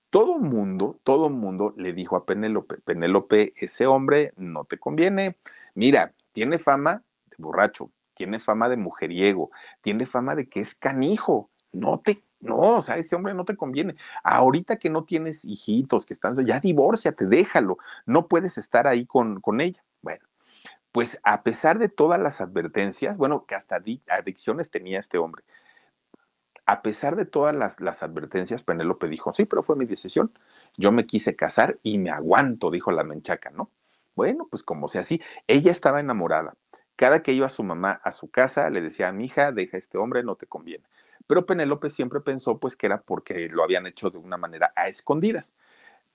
todo mundo, todo mundo le dijo a Penélope, Penélope, ese hombre no te conviene. Mira, tiene fama de borracho, tiene fama de mujeriego, tiene fama de que es canijo. No te, no, o sea, ese hombre no te conviene. Ahorita que no tienes hijitos, que están, ya divórciate, déjalo. No puedes estar ahí con, con ella. Bueno, pues a pesar de todas las advertencias, bueno, que hasta adicciones tenía este hombre, a pesar de todas las, advertencias, Penélope dijo, sí, pero fue mi decisión. Yo me quise casar y me aguanto, dijo la menchaca, ¿no? Bueno, pues como sea así, ella estaba enamorada. Cada que iba su mamá a su casa, le decía mi hija, deja a este hombre, no te conviene. Pero Penélope siempre pensó pues que era porque lo habían hecho de una manera a escondidas.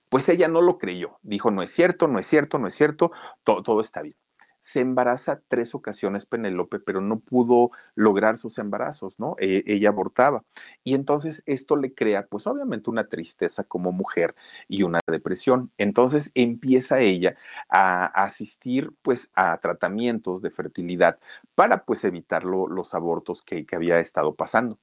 Pues ella no lo creyó. Dijo, no es cierto, no es cierto, no es cierto, todo está bien se embaraza tres ocasiones Penélope, pero no pudo lograr sus embarazos, ¿no? E, ella abortaba. Y entonces esto le crea, pues obviamente una tristeza como mujer y una depresión. Entonces empieza ella a asistir, pues, a tratamientos de fertilidad para, pues, evitar los abortos que, que había estado pasando.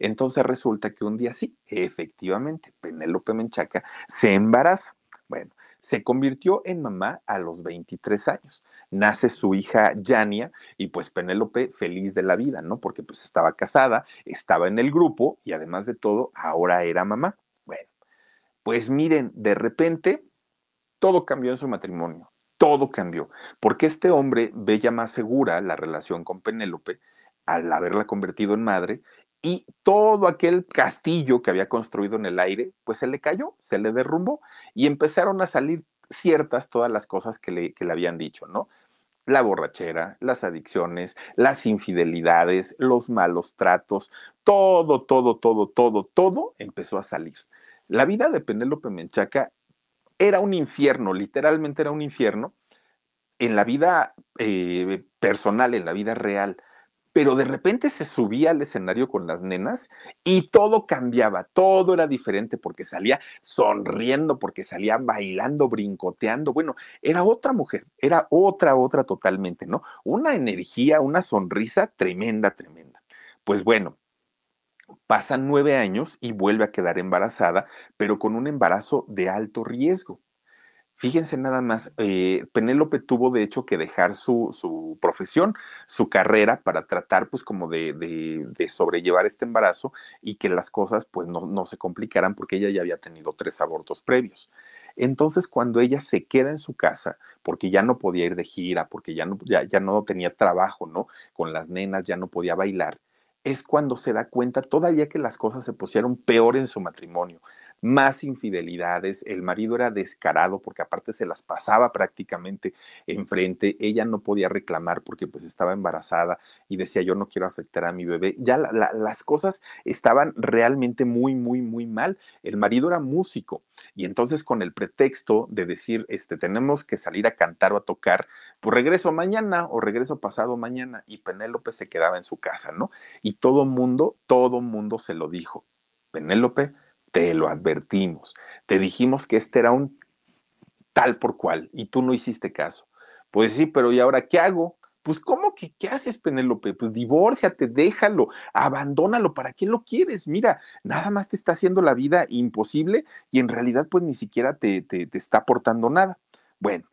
Entonces resulta que un día sí, efectivamente, Penélope Menchaca se embaraza. Bueno, se convirtió en mamá a los 23 años. Nace su hija Yania y pues Penélope feliz de la vida, ¿no? Porque pues estaba casada, estaba en el grupo y además de todo, ahora era mamá. Bueno, pues miren, de repente todo cambió en su matrimonio, todo cambió, porque este hombre ve ya más segura la relación con Penélope al haberla convertido en madre y todo aquel castillo que había construido en el aire, pues se le cayó, se le derrumbó y empezaron a salir ciertas todas las cosas que le, que le habían dicho, ¿no? La borrachera, las adicciones, las infidelidades, los malos tratos, todo, todo, todo, todo, todo empezó a salir. La vida de Penélope Menchaca era un infierno, literalmente era un infierno en la vida eh, personal, en la vida real pero de repente se subía al escenario con las nenas y todo cambiaba, todo era diferente porque salía sonriendo, porque salía bailando, brincoteando. Bueno, era otra mujer, era otra, otra totalmente, ¿no? Una energía, una sonrisa tremenda, tremenda. Pues bueno, pasan nueve años y vuelve a quedar embarazada, pero con un embarazo de alto riesgo. Fíjense nada más, eh, Penélope tuvo de hecho que dejar su, su, profesión, su carrera para tratar pues como de, de, sobrellevar este embarazo y que las cosas pues no, no, se complicaran porque ella ya había tenido tres abortos previos. Entonces cuando ella se queda en su casa, porque ya no podía ir de gira, porque ya no, ya, ya no tenía trabajo, ¿no? Con las nenas ya no podía bailar, es cuando se da cuenta todavía que las cosas se pusieron peor en su matrimonio más infidelidades, el marido era descarado porque aparte se las pasaba prácticamente enfrente, ella no podía reclamar porque pues estaba embarazada y decía yo no quiero afectar a mi bebé, ya las cosas estaban realmente muy, muy, muy mal, el marido era músico y entonces con el pretexto de decir, este, tenemos que salir a cantar o a tocar, pues regreso mañana o regreso pasado mañana y Penélope se quedaba en su casa, ¿no? Y todo mundo, todo mundo se lo dijo, Penélope, te lo advertimos, te dijimos que este era un tal por cual y tú no hiciste caso. Pues sí, pero ¿y ahora qué hago? Pues ¿cómo que qué haces, Penélope? Pues divórciate, déjalo, abandónalo, ¿para qué lo quieres? Mira, nada más te está haciendo la vida imposible y en realidad pues ni siquiera te, te, te está aportando nada. Bueno,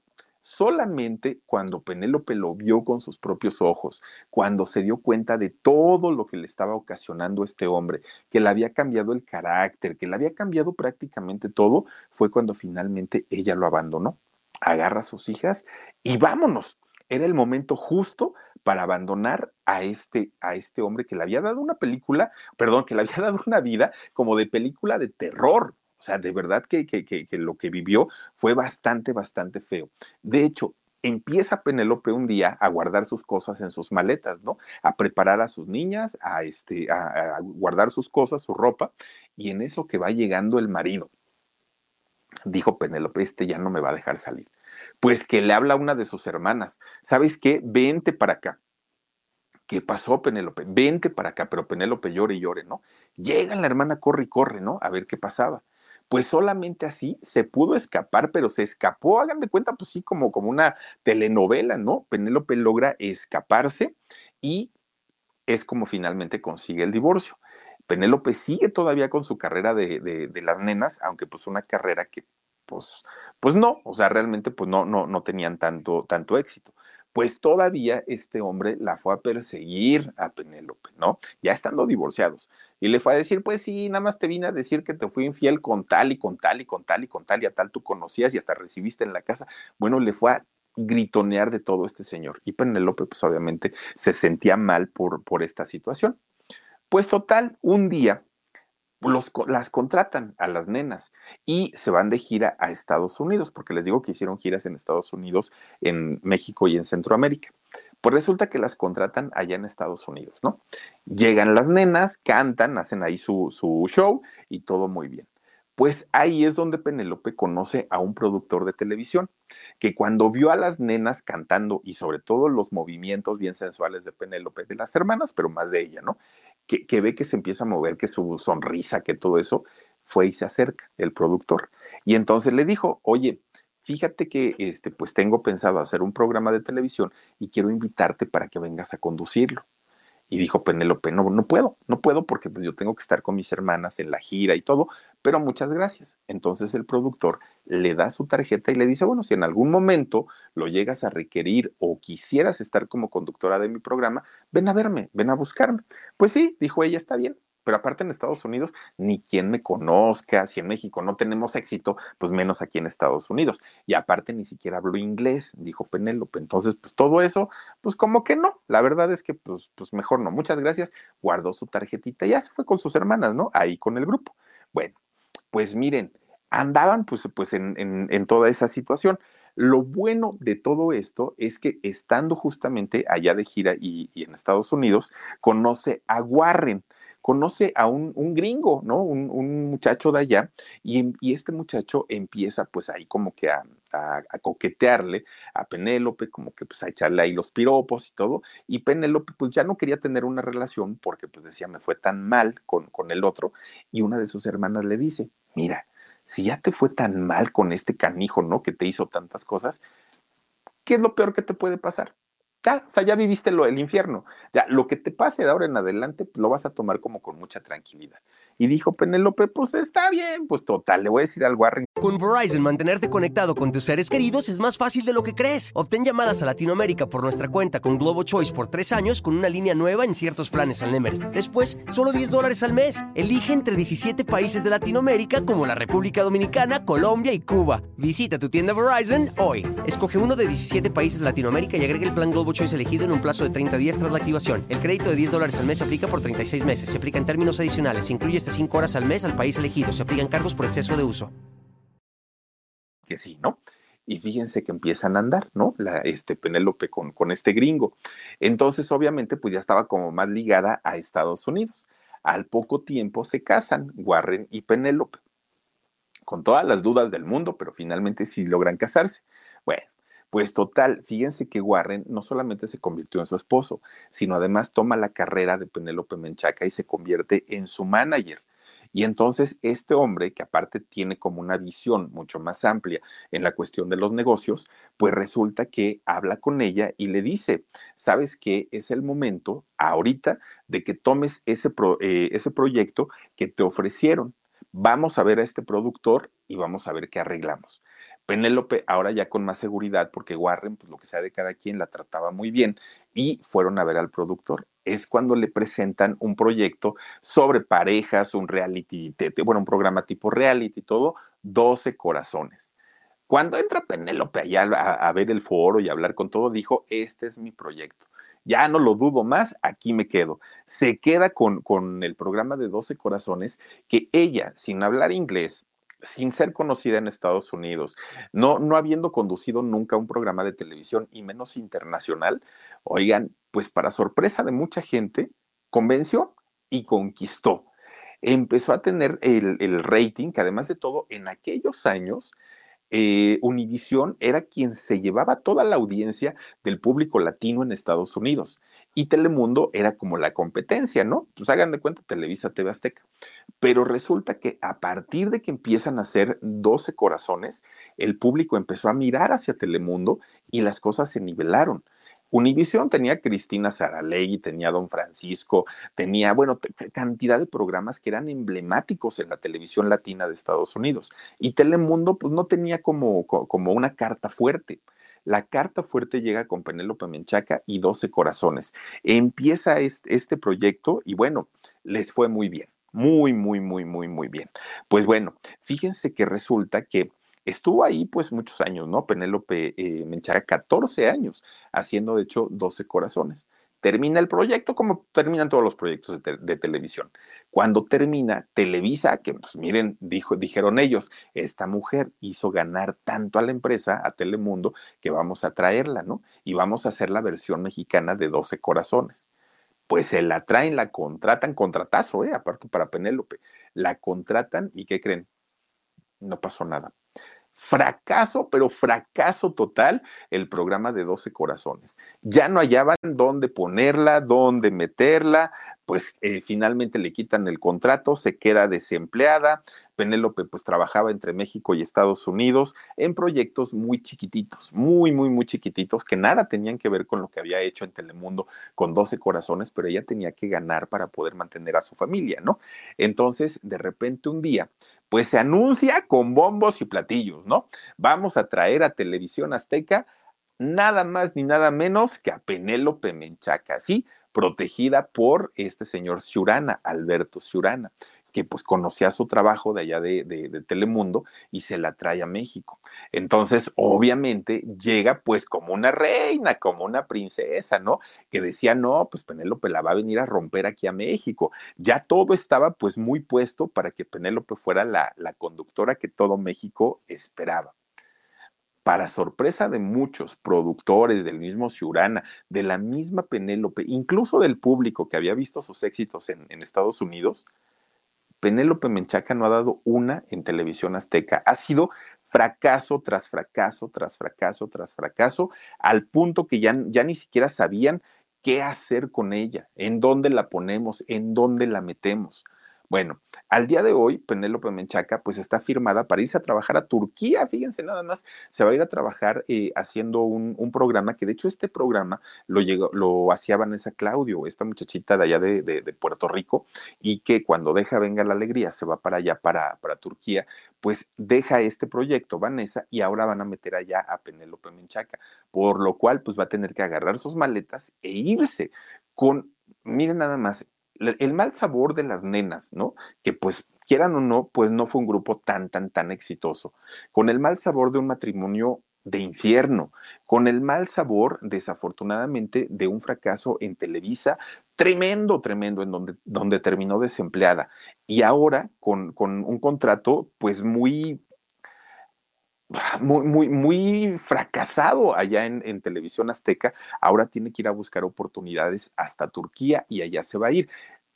Solamente cuando Penélope lo vio con sus propios ojos, cuando se dio cuenta de todo lo que le estaba ocasionando este hombre, que le había cambiado el carácter, que le había cambiado prácticamente todo, fue cuando finalmente ella lo abandonó. Agarra a sus hijas y vámonos. Era el momento justo para abandonar a este, a este hombre que le había dado una película, perdón, que le había dado una vida como de película de terror, o sea, de verdad que, que, que, lo que vivió fue bastante, bastante feo. De hecho, empieza Penélope un día a guardar sus cosas en sus maletas, ¿no? A preparar a sus niñas, a, este, a, guardar sus cosas, su ropa, y en eso que va llegando el marido, dijo Penélope, este ya no me va a dejar salir. Pues que le habla a una de sus hermanas, ¿sabes qué? Vente para acá. ¿Qué pasó, Penélope? Vente para acá, pero Penélope llore y llore, ¿no? Llega la hermana, corre y corre, ¿no? A ver qué pasaba pues solamente así se pudo escapar, pero se escapó, hagan de cuenta, pues sí, como, como una telenovela, ¿no? Penélope logra escaparse y es como finalmente consigue el divorcio. Penélope sigue todavía con su carrera de, de, las nenas, aunque pues una carrera que pues, pues no, o sea, realmente pues no, no, no tenían tanto, tanto éxito pues todavía este hombre la fue a perseguir a Penélope, ¿no? Ya estando divorciados. Y le fue a decir, pues sí, nada más te vine a decir que te fui infiel con tal y con tal y con tal y con tal y a tal tú conocías y hasta recibiste en la casa. Bueno, le fue a gritonear de todo este señor. Y Penélope, pues obviamente se sentía mal por, por esta situación. Pues total, un día las contratan a las nenas y se van de gira a Estados Unidos, porque les digo que hicieron giras en Estados Unidos, en México y en Centroamérica. Pues resulta que las contratan allá en Estados Unidos, ¿no? Llegan las nenas, cantan, hacen ahí su, show y todo muy bien. Pues ahí es donde Penélope conoce a un productor de televisión, que cuando vio a las nenas cantando y sobre todo los movimientos bien sensuales de Penélope, de las hermanas, pero más de ella, ¿no? que, ve que se empieza a mover, que su sonrisa, que todo eso, fue y se acerca el productor. Y entonces le dijo, oye, fíjate que este, pues tengo pensado hacer un programa de televisión y quiero invitarte para que vengas a conducirlo. Y dijo Penélope, no, no puedo, no puedo porque pues, yo tengo que estar con mis hermanas en la gira y todo, pero muchas gracias. Entonces el productor le da su tarjeta y le dice, bueno, si en algún momento lo llegas a requerir o quisieras estar como conductora de mi programa, ven a verme, ven a buscarme. Pues sí, dijo ella, está bien, pero aparte en Estados Unidos, ni quien me conozca, si en México no tenemos éxito, pues menos aquí en Estados Unidos. Y aparte ni siquiera hablo inglés, dijo Penélope. Entonces, pues todo eso, pues como que no. La verdad es que, pues, pues mejor no. Muchas gracias. Guardó su tarjetita y ya se fue con sus hermanas, ¿no? Ahí con el grupo. Bueno, pues miren, andaban pues, pues en, en, toda esa situación. Lo bueno de todo esto es que estando justamente allá de gira y, y en Estados Unidos, conoce a Warren conoce a un, gringo, ¿no? Un, muchacho de allá, y, este muchacho empieza pues ahí como que a, coquetearle a Penélope, como que pues a echarle ahí los piropos y todo, y Penélope pues ya no quería tener una relación porque pues decía, me fue tan mal con, con el otro, y una de sus hermanas le dice, mira, si ya te fue tan mal con este canijo, ¿no? Que te hizo tantas cosas, ¿qué es lo peor que te puede pasar? O sea, ya viviste lo, el infierno. Ya, lo que te pase de ahora en adelante, lo vas a tomar como con mucha tranquilidad. Y dijo Penélope, pues está bien, pues total, le voy a decir al Warren. Con Verizon, mantenerte conectado con tus seres queridos es más fácil de lo que crees. Obtén llamadas a Latinoamérica por nuestra cuenta con Globo Choice por tres años con una línea nueva en ciertos planes al Nemery. Después, solo 10 dólares al mes. Elige entre 17 países de Latinoamérica como la República Dominicana, Colombia y Cuba. Visita tu tienda Verizon hoy. Escoge uno de 17 países de Latinoamérica y agrega el plan Globo Choice elegido en un plazo de 30 días tras la activación. El crédito de 10 dólares al mes aplica por 36 meses. Se aplica en términos adicionales. Se incluye hasta 5 horas al mes al país elegido. Se aplican cargos por exceso de uso que sí, ¿no? Y fíjense que empiezan a andar, ¿no? La, este Penélope con, con este gringo. Entonces, obviamente, pues ya estaba como más ligada a Estados Unidos. Al poco tiempo se casan Warren y Penélope, con todas las dudas del mundo, pero finalmente sí logran casarse. Pues total, fíjense que Warren no solamente se convirtió en su esposo, sino además toma la carrera de Penélope Menchaca y se convierte en su manager. Y entonces este hombre, que aparte tiene como una visión mucho más amplia en la cuestión de los negocios, pues resulta que habla con ella y le dice, sabes que es el momento ahorita de que tomes ese, eh, ese proyecto que te ofrecieron. Vamos a ver a este productor y vamos a ver qué arreglamos. Penélope ahora ya con más seguridad, porque Warren, pues lo que sea de cada quien, la trataba muy bien y fueron a ver al productor. Es cuando le presentan un proyecto sobre parejas, un reality, bueno, un programa tipo reality y todo, 12 corazones. Cuando entra Penélope allá a, ver el foro y hablar con todo, dijo, este es mi proyecto. Ya no lo dudo más, aquí me quedo. Se queda con, con el programa de 12 corazones que ella, sin hablar inglés, sin ser conocida en Estados Unidos, no, no habiendo conducido nunca un programa de televisión y menos internacional, oigan, pues para sorpresa de mucha gente, convenció y conquistó. Empezó a tener el, el rating, que además de todo, en aquellos años, eh, Univisión era quien se llevaba toda la audiencia del público latino en Estados Unidos y Telemundo era como la competencia, ¿no? Pues hagan de cuenta Televisa TV Azteca. Pero resulta que a partir de que empiezan a ser 12 corazones, el público empezó a mirar hacia Telemundo y las cosas se nivelaron. Univisión tenía Cristina Saralegui, tenía Don Francisco, tenía, bueno, cantidad de programas que eran emblemáticos en la televisión latina de Estados Unidos. Y Telemundo, pues no tenía como, como una carta fuerte. La carta fuerte llega con Penélope Menchaca y 12 corazones. Empieza este, este proyecto y bueno, les fue muy bien, muy, muy, muy, muy, muy bien. Pues bueno, fíjense que resulta que Estuvo ahí pues muchos años, ¿no? Penélope eh, Menchaca, 14 años, haciendo de hecho 12 corazones. Termina el proyecto como terminan todos los proyectos de, televisión. Cuando termina, Televisa, que pues miren, dijo, dijeron ellos, esta mujer hizo ganar tanto a la empresa, a Telemundo, que vamos a traerla, ¿no? Y vamos a hacer la versión mexicana de 12 corazones. Pues se la traen, la contratan, contratazo, ¿eh? Aparte para Penélope. La contratan y ¿qué creen? No pasó nada fracaso, pero fracaso total, el programa de 12 corazones. Ya no hallaban dónde ponerla, dónde meterla, pues eh, finalmente le quitan el contrato, se queda desempleada. Penélope pues trabajaba entre México y Estados Unidos en proyectos muy chiquititos, muy, muy, muy chiquititos, que nada tenían que ver con lo que había hecho en Telemundo con 12 corazones, pero ella tenía que ganar para poder mantener a su familia, ¿no? Entonces, de repente un día, pues se anuncia con bombos y platillos, ¿no? Vamos a traer a Televisión Azteca nada más ni nada menos que a Penélope Menchaca, ¿sí? Protegida por este señor Ciurana, Alberto Ciurana que pues conocía su trabajo de allá de, Telemundo y se la trae a México. Entonces, obviamente, llega pues como una reina, como una princesa, ¿no? Que decía, no, pues Penélope la va a venir a romper aquí a México. Ya todo estaba pues muy puesto para que Penélope fuera la, la conductora que todo México esperaba para sorpresa de muchos productores del mismo Ciurana, de la misma Penélope, incluso del público que había visto sus éxitos en, en Estados Unidos, Penélope Menchaca no ha dado una en televisión azteca. Ha sido fracaso tras fracaso, tras fracaso, tras fracaso, al punto que ya, ni siquiera sabían qué hacer con ella, en dónde la ponemos, en dónde la metemos. Bueno, al día de hoy, Penélope Menchaca, pues está firmada para irse a trabajar a Turquía, fíjense nada más, se va a ir a trabajar eh, haciendo un, programa, que de hecho este programa lo, llegó, lo hacía Vanessa Claudio, esta muchachita de allá de, Puerto Rico, y que cuando deja Venga la Alegría, se va para allá, para, para Turquía, pues deja este proyecto Vanessa y ahora van a meter allá a Penélope Menchaca, por lo cual pues va a tener que agarrar sus maletas e irse con, miren nada más, el mal sabor de las nenas, ¿no? Que pues quieran o no, pues no fue un grupo tan, tan, tan exitoso. Con el mal sabor de un matrimonio de infierno, con el mal sabor, desafortunadamente, de un fracaso en Televisa, tremendo, tremendo, en donde, donde terminó desempleada. Y ahora con, con un contrato, pues muy muy, muy, muy fracasado allá en, en, televisión azteca, ahora tiene que ir a buscar oportunidades hasta Turquía y allá se va a ir.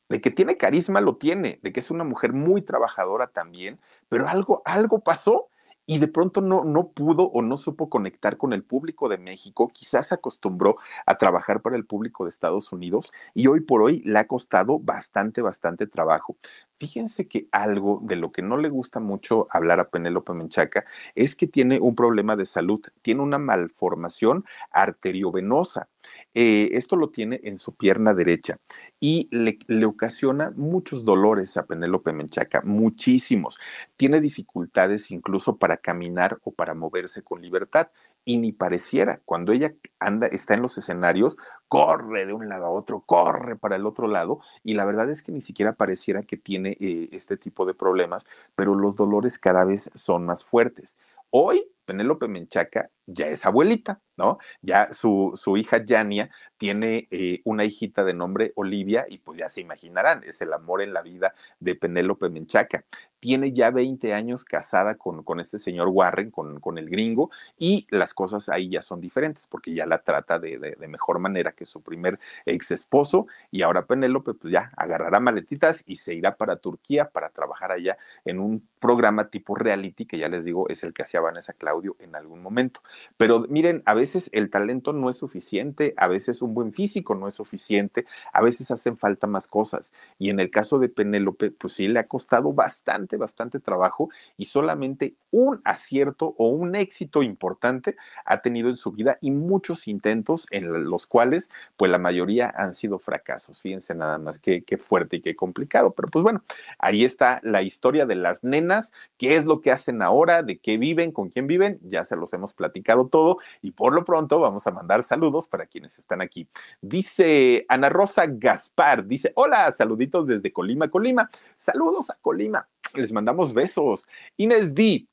De que tiene carisma, lo tiene, de que es una mujer muy trabajadora también, pero algo, algo pasó y de pronto no, no pudo o no supo conectar con el público de México, quizás se acostumbró a trabajar para el público de Estados Unidos y hoy por hoy le ha costado bastante, bastante trabajo. Fíjense que algo de lo que no le gusta mucho hablar a Penélope Menchaca es que tiene un problema de salud, tiene una malformación arteriovenosa. Eh, esto lo tiene en su pierna derecha y le, ocasiona muchos dolores a Penélope Menchaca, muchísimos. Tiene dificultades incluso para caminar o para moverse con libertad y ni pareciera. Cuando ella anda, está en los escenarios, corre de un lado a otro, corre para el otro lado, y la verdad es que ni siquiera pareciera que tiene eh, este tipo de problemas, pero los dolores cada vez son más fuertes. Hoy Penélope Menchaca ya es abuelita, ¿no? Ya su, su hija Yania tiene eh, una hijita de nombre Olivia y pues ya se imaginarán, es el amor en la vida de Penélope Menchaca. Tiene ya 20 años casada con, con este señor Warren, con, con, el gringo, y las cosas ahí ya son diferentes porque ya la trata de, de, de mejor manera que su primer ex esposo y ahora Penélope pues ya agarrará maletitas y se irá para Turquía para trabajar allá en un programa tipo reality que ya les digo es el que hacía Vanessa Claudio en algún momento. Pero miren, a veces el talento no es suficiente, a veces un buen físico no es suficiente, a veces hacen falta más cosas. Y en el caso de Penélope, pues sí le ha costado bastante, bastante trabajo y solamente un acierto o un éxito importante ha tenido en su vida y muchos intentos en los cuales, pues la mayoría han sido fracasos. Fíjense nada más qué, qué fuerte y qué complicado. Pero pues bueno, ahí está la historia de las nenas, qué es lo que hacen ahora, de qué viven, con quién viven, ya se los hemos platicado todo y por lo pronto vamos a mandar saludos para quienes están aquí. Dice Ana Rosa Gaspar, dice, hola, saluditos desde Colima, Colima. Saludos a Colima. Les mandamos besos. Inés D.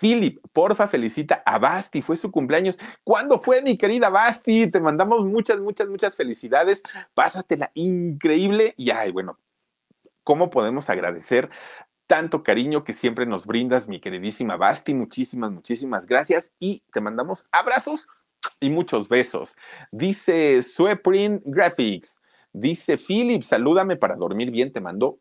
Philip, porfa, felicita a Basti, fue su cumpleaños. ¿Cuándo fue, mi querida Basti? Te mandamos muchas, muchas, muchas felicidades. Pásatela increíble. Y ay, bueno, ¿cómo podemos agradecer tanto cariño que siempre nos brindas, mi queridísima Basti. Muchísimas, muchísimas gracias y te mandamos abrazos y muchos besos. Dice Sueprint Graphics. Dice Philip, salúdame para dormir bien. Te mando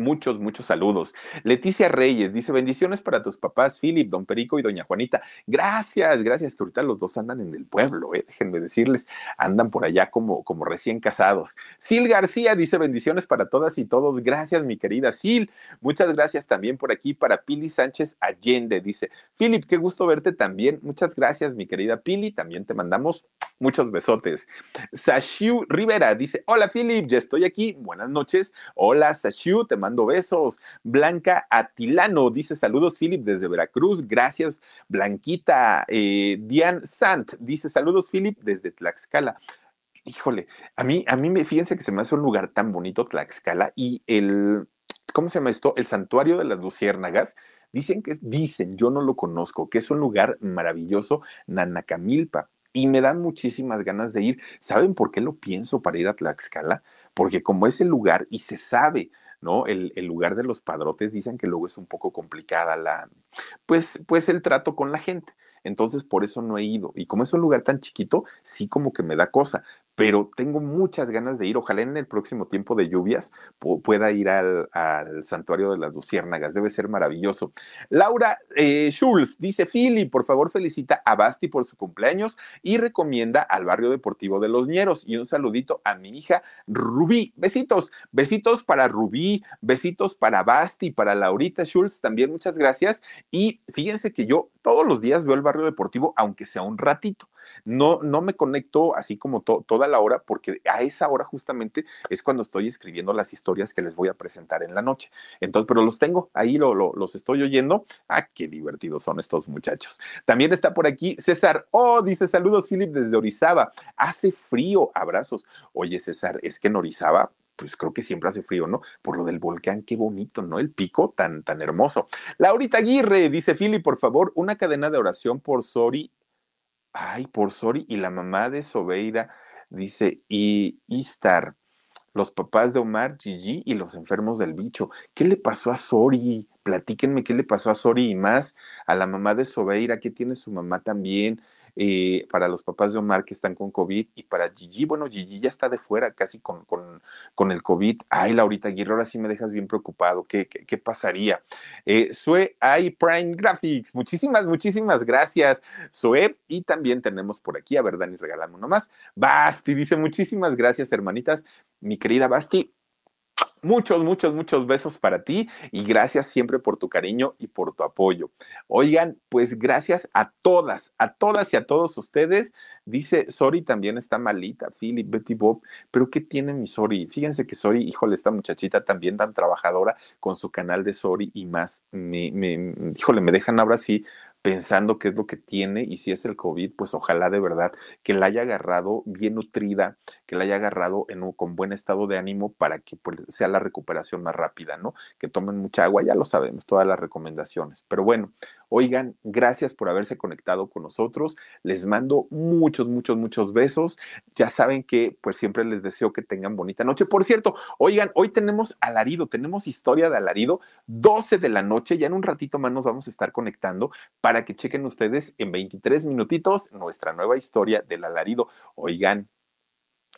Muchos, muchos saludos. Leticia Reyes dice: Bendiciones para tus papás, Philip, don Perico y doña Juanita. Gracias, gracias, que ahorita los dos andan en el pueblo, eh, déjenme decirles, andan por allá como, como recién casados. Sil García dice: Bendiciones para todas y todos. Gracias, mi querida Sil. Muchas gracias también por aquí para Pili Sánchez Allende. Dice: Philip, qué gusto verte también. Muchas gracias, mi querida Pili. También te mandamos muchos besotes. Sashiu Rivera dice: Hola, Philip, ya estoy aquí. Buenas noches. Hola, Sashiu, te mando besos. Blanca Atilano dice saludos, Philip, desde Veracruz. Gracias, Blanquita. Eh, Diane Sant dice saludos, Philip, desde Tlaxcala. Híjole, a mí, a mí me fíjense que se me hace un lugar tan bonito Tlaxcala y el, ¿cómo se llama esto? El santuario de las luciérnagas. Dicen que, dicen, yo no lo conozco, que es un lugar maravilloso, Nanacamilpa y me dan muchísimas ganas de ir. ¿Saben por qué lo pienso para ir a Tlaxcala? Porque como es el lugar y se sabe ¿no? El, el, lugar de los padrotes dicen que luego es un poco complicada la, pues, pues el trato con la gente. Entonces, por eso no he ido. Y como es un lugar tan chiquito, sí como que me da cosa pero tengo muchas ganas de ir. Ojalá en el próximo tiempo de lluvias pueda ir al, al, santuario de las luciérnagas. Debe ser maravilloso. Laura eh, Schulz dice: Philly, por favor, felicita a Basti por su cumpleaños y recomienda al barrio deportivo de los Ñeros. Y un saludito a mi hija Rubí. Besitos, besitos para Rubí, besitos para Basti, para Laurita Schulz también. Muchas gracias. Y fíjense que yo todos los días veo el barrio deportivo, aunque sea un ratito. No, no me conecto así como to, toda la hora, porque a esa hora justamente es cuando estoy escribiendo las historias que les voy a presentar en la noche. Entonces, pero los tengo, ahí lo, lo, los estoy oyendo. Ah, qué divertidos son estos muchachos. También está por aquí César. Oh, dice saludos, Philip, desde Orizaba. Hace frío, abrazos. Oye, César, es que en Orizaba pues creo que siempre hace frío, ¿no? Por lo del volcán, qué bonito, ¿no? El pico tan, tan hermoso. Laurita Aguirre dice, Philip, por favor, una cadena de oración por Sori Ay, por Sori y la mamá de Sobeida, dice, y Istar, los papás de Omar, Gigi y los enfermos del bicho. ¿Qué le pasó a Sori? Platíquenme qué le pasó a Sori y más a la mamá de Sobeira, ¿qué tiene su mamá también? Eh, para los papás de Omar que están con COVID y para Gigi, bueno, Gigi ya está de fuera casi con, con, con el COVID. Ay, Laurita Aguirre, ahora sí me dejas bien preocupado. ¿Qué, qué, pasaría? Eh, Sue I Prime Graphics, muchísimas, muchísimas gracias, Sue. Y también tenemos por aquí, a ver, Dani, regálame uno más. Basti dice, muchísimas gracias, hermanitas. Mi querida Basti, Muchos, muchos, muchos besos para ti y gracias siempre por tu cariño y por tu apoyo. Oigan, pues gracias a todas, a todas y a todos ustedes. Dice, Sori también está malita, Philip, Betty Bob, pero ¿qué tiene mi Sori? Fíjense que Sori, híjole, esta muchachita también tan trabajadora con su canal de Sori y más, me, híjole, me dejan ahora sí pensando qué es lo que tiene y si es el COVID, pues ojalá de verdad que la haya agarrado bien nutrida, que la haya agarrado en un, con buen estado de ánimo para que pues, sea la recuperación más rápida, ¿no? Que tomen mucha agua, ya lo sabemos, todas las recomendaciones. Pero bueno, Oigan, gracias por haberse conectado con nosotros. Les mando muchos, muchos, muchos besos. Ya saben que pues siempre les deseo que tengan bonita noche. Por cierto, oigan, hoy tenemos alarido, tenemos historia de alarido, 12 de la noche. Ya en un ratito más nos vamos a estar conectando para que chequen ustedes en 23 minutitos nuestra nueva historia del alarido. Oigan,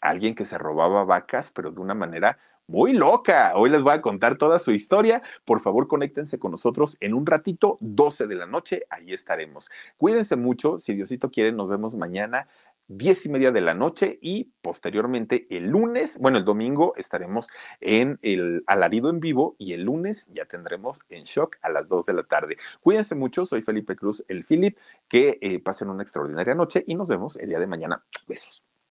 alguien que se robaba vacas, pero de una manera muy loca. Hoy les voy a contar toda su historia. Por favor, conéctense con nosotros en un ratito, 12 de la noche, ahí estaremos. Cuídense mucho, si Diosito quiere, nos vemos mañana. Diez y media de la noche y posteriormente el lunes, bueno, el domingo estaremos en el alarido en vivo y el lunes ya tendremos en shock a las 2 de la tarde. Cuídense mucho, soy Felipe Cruz, el Philip, que eh, pasen una extraordinaria noche y nos vemos el día de mañana. Besos.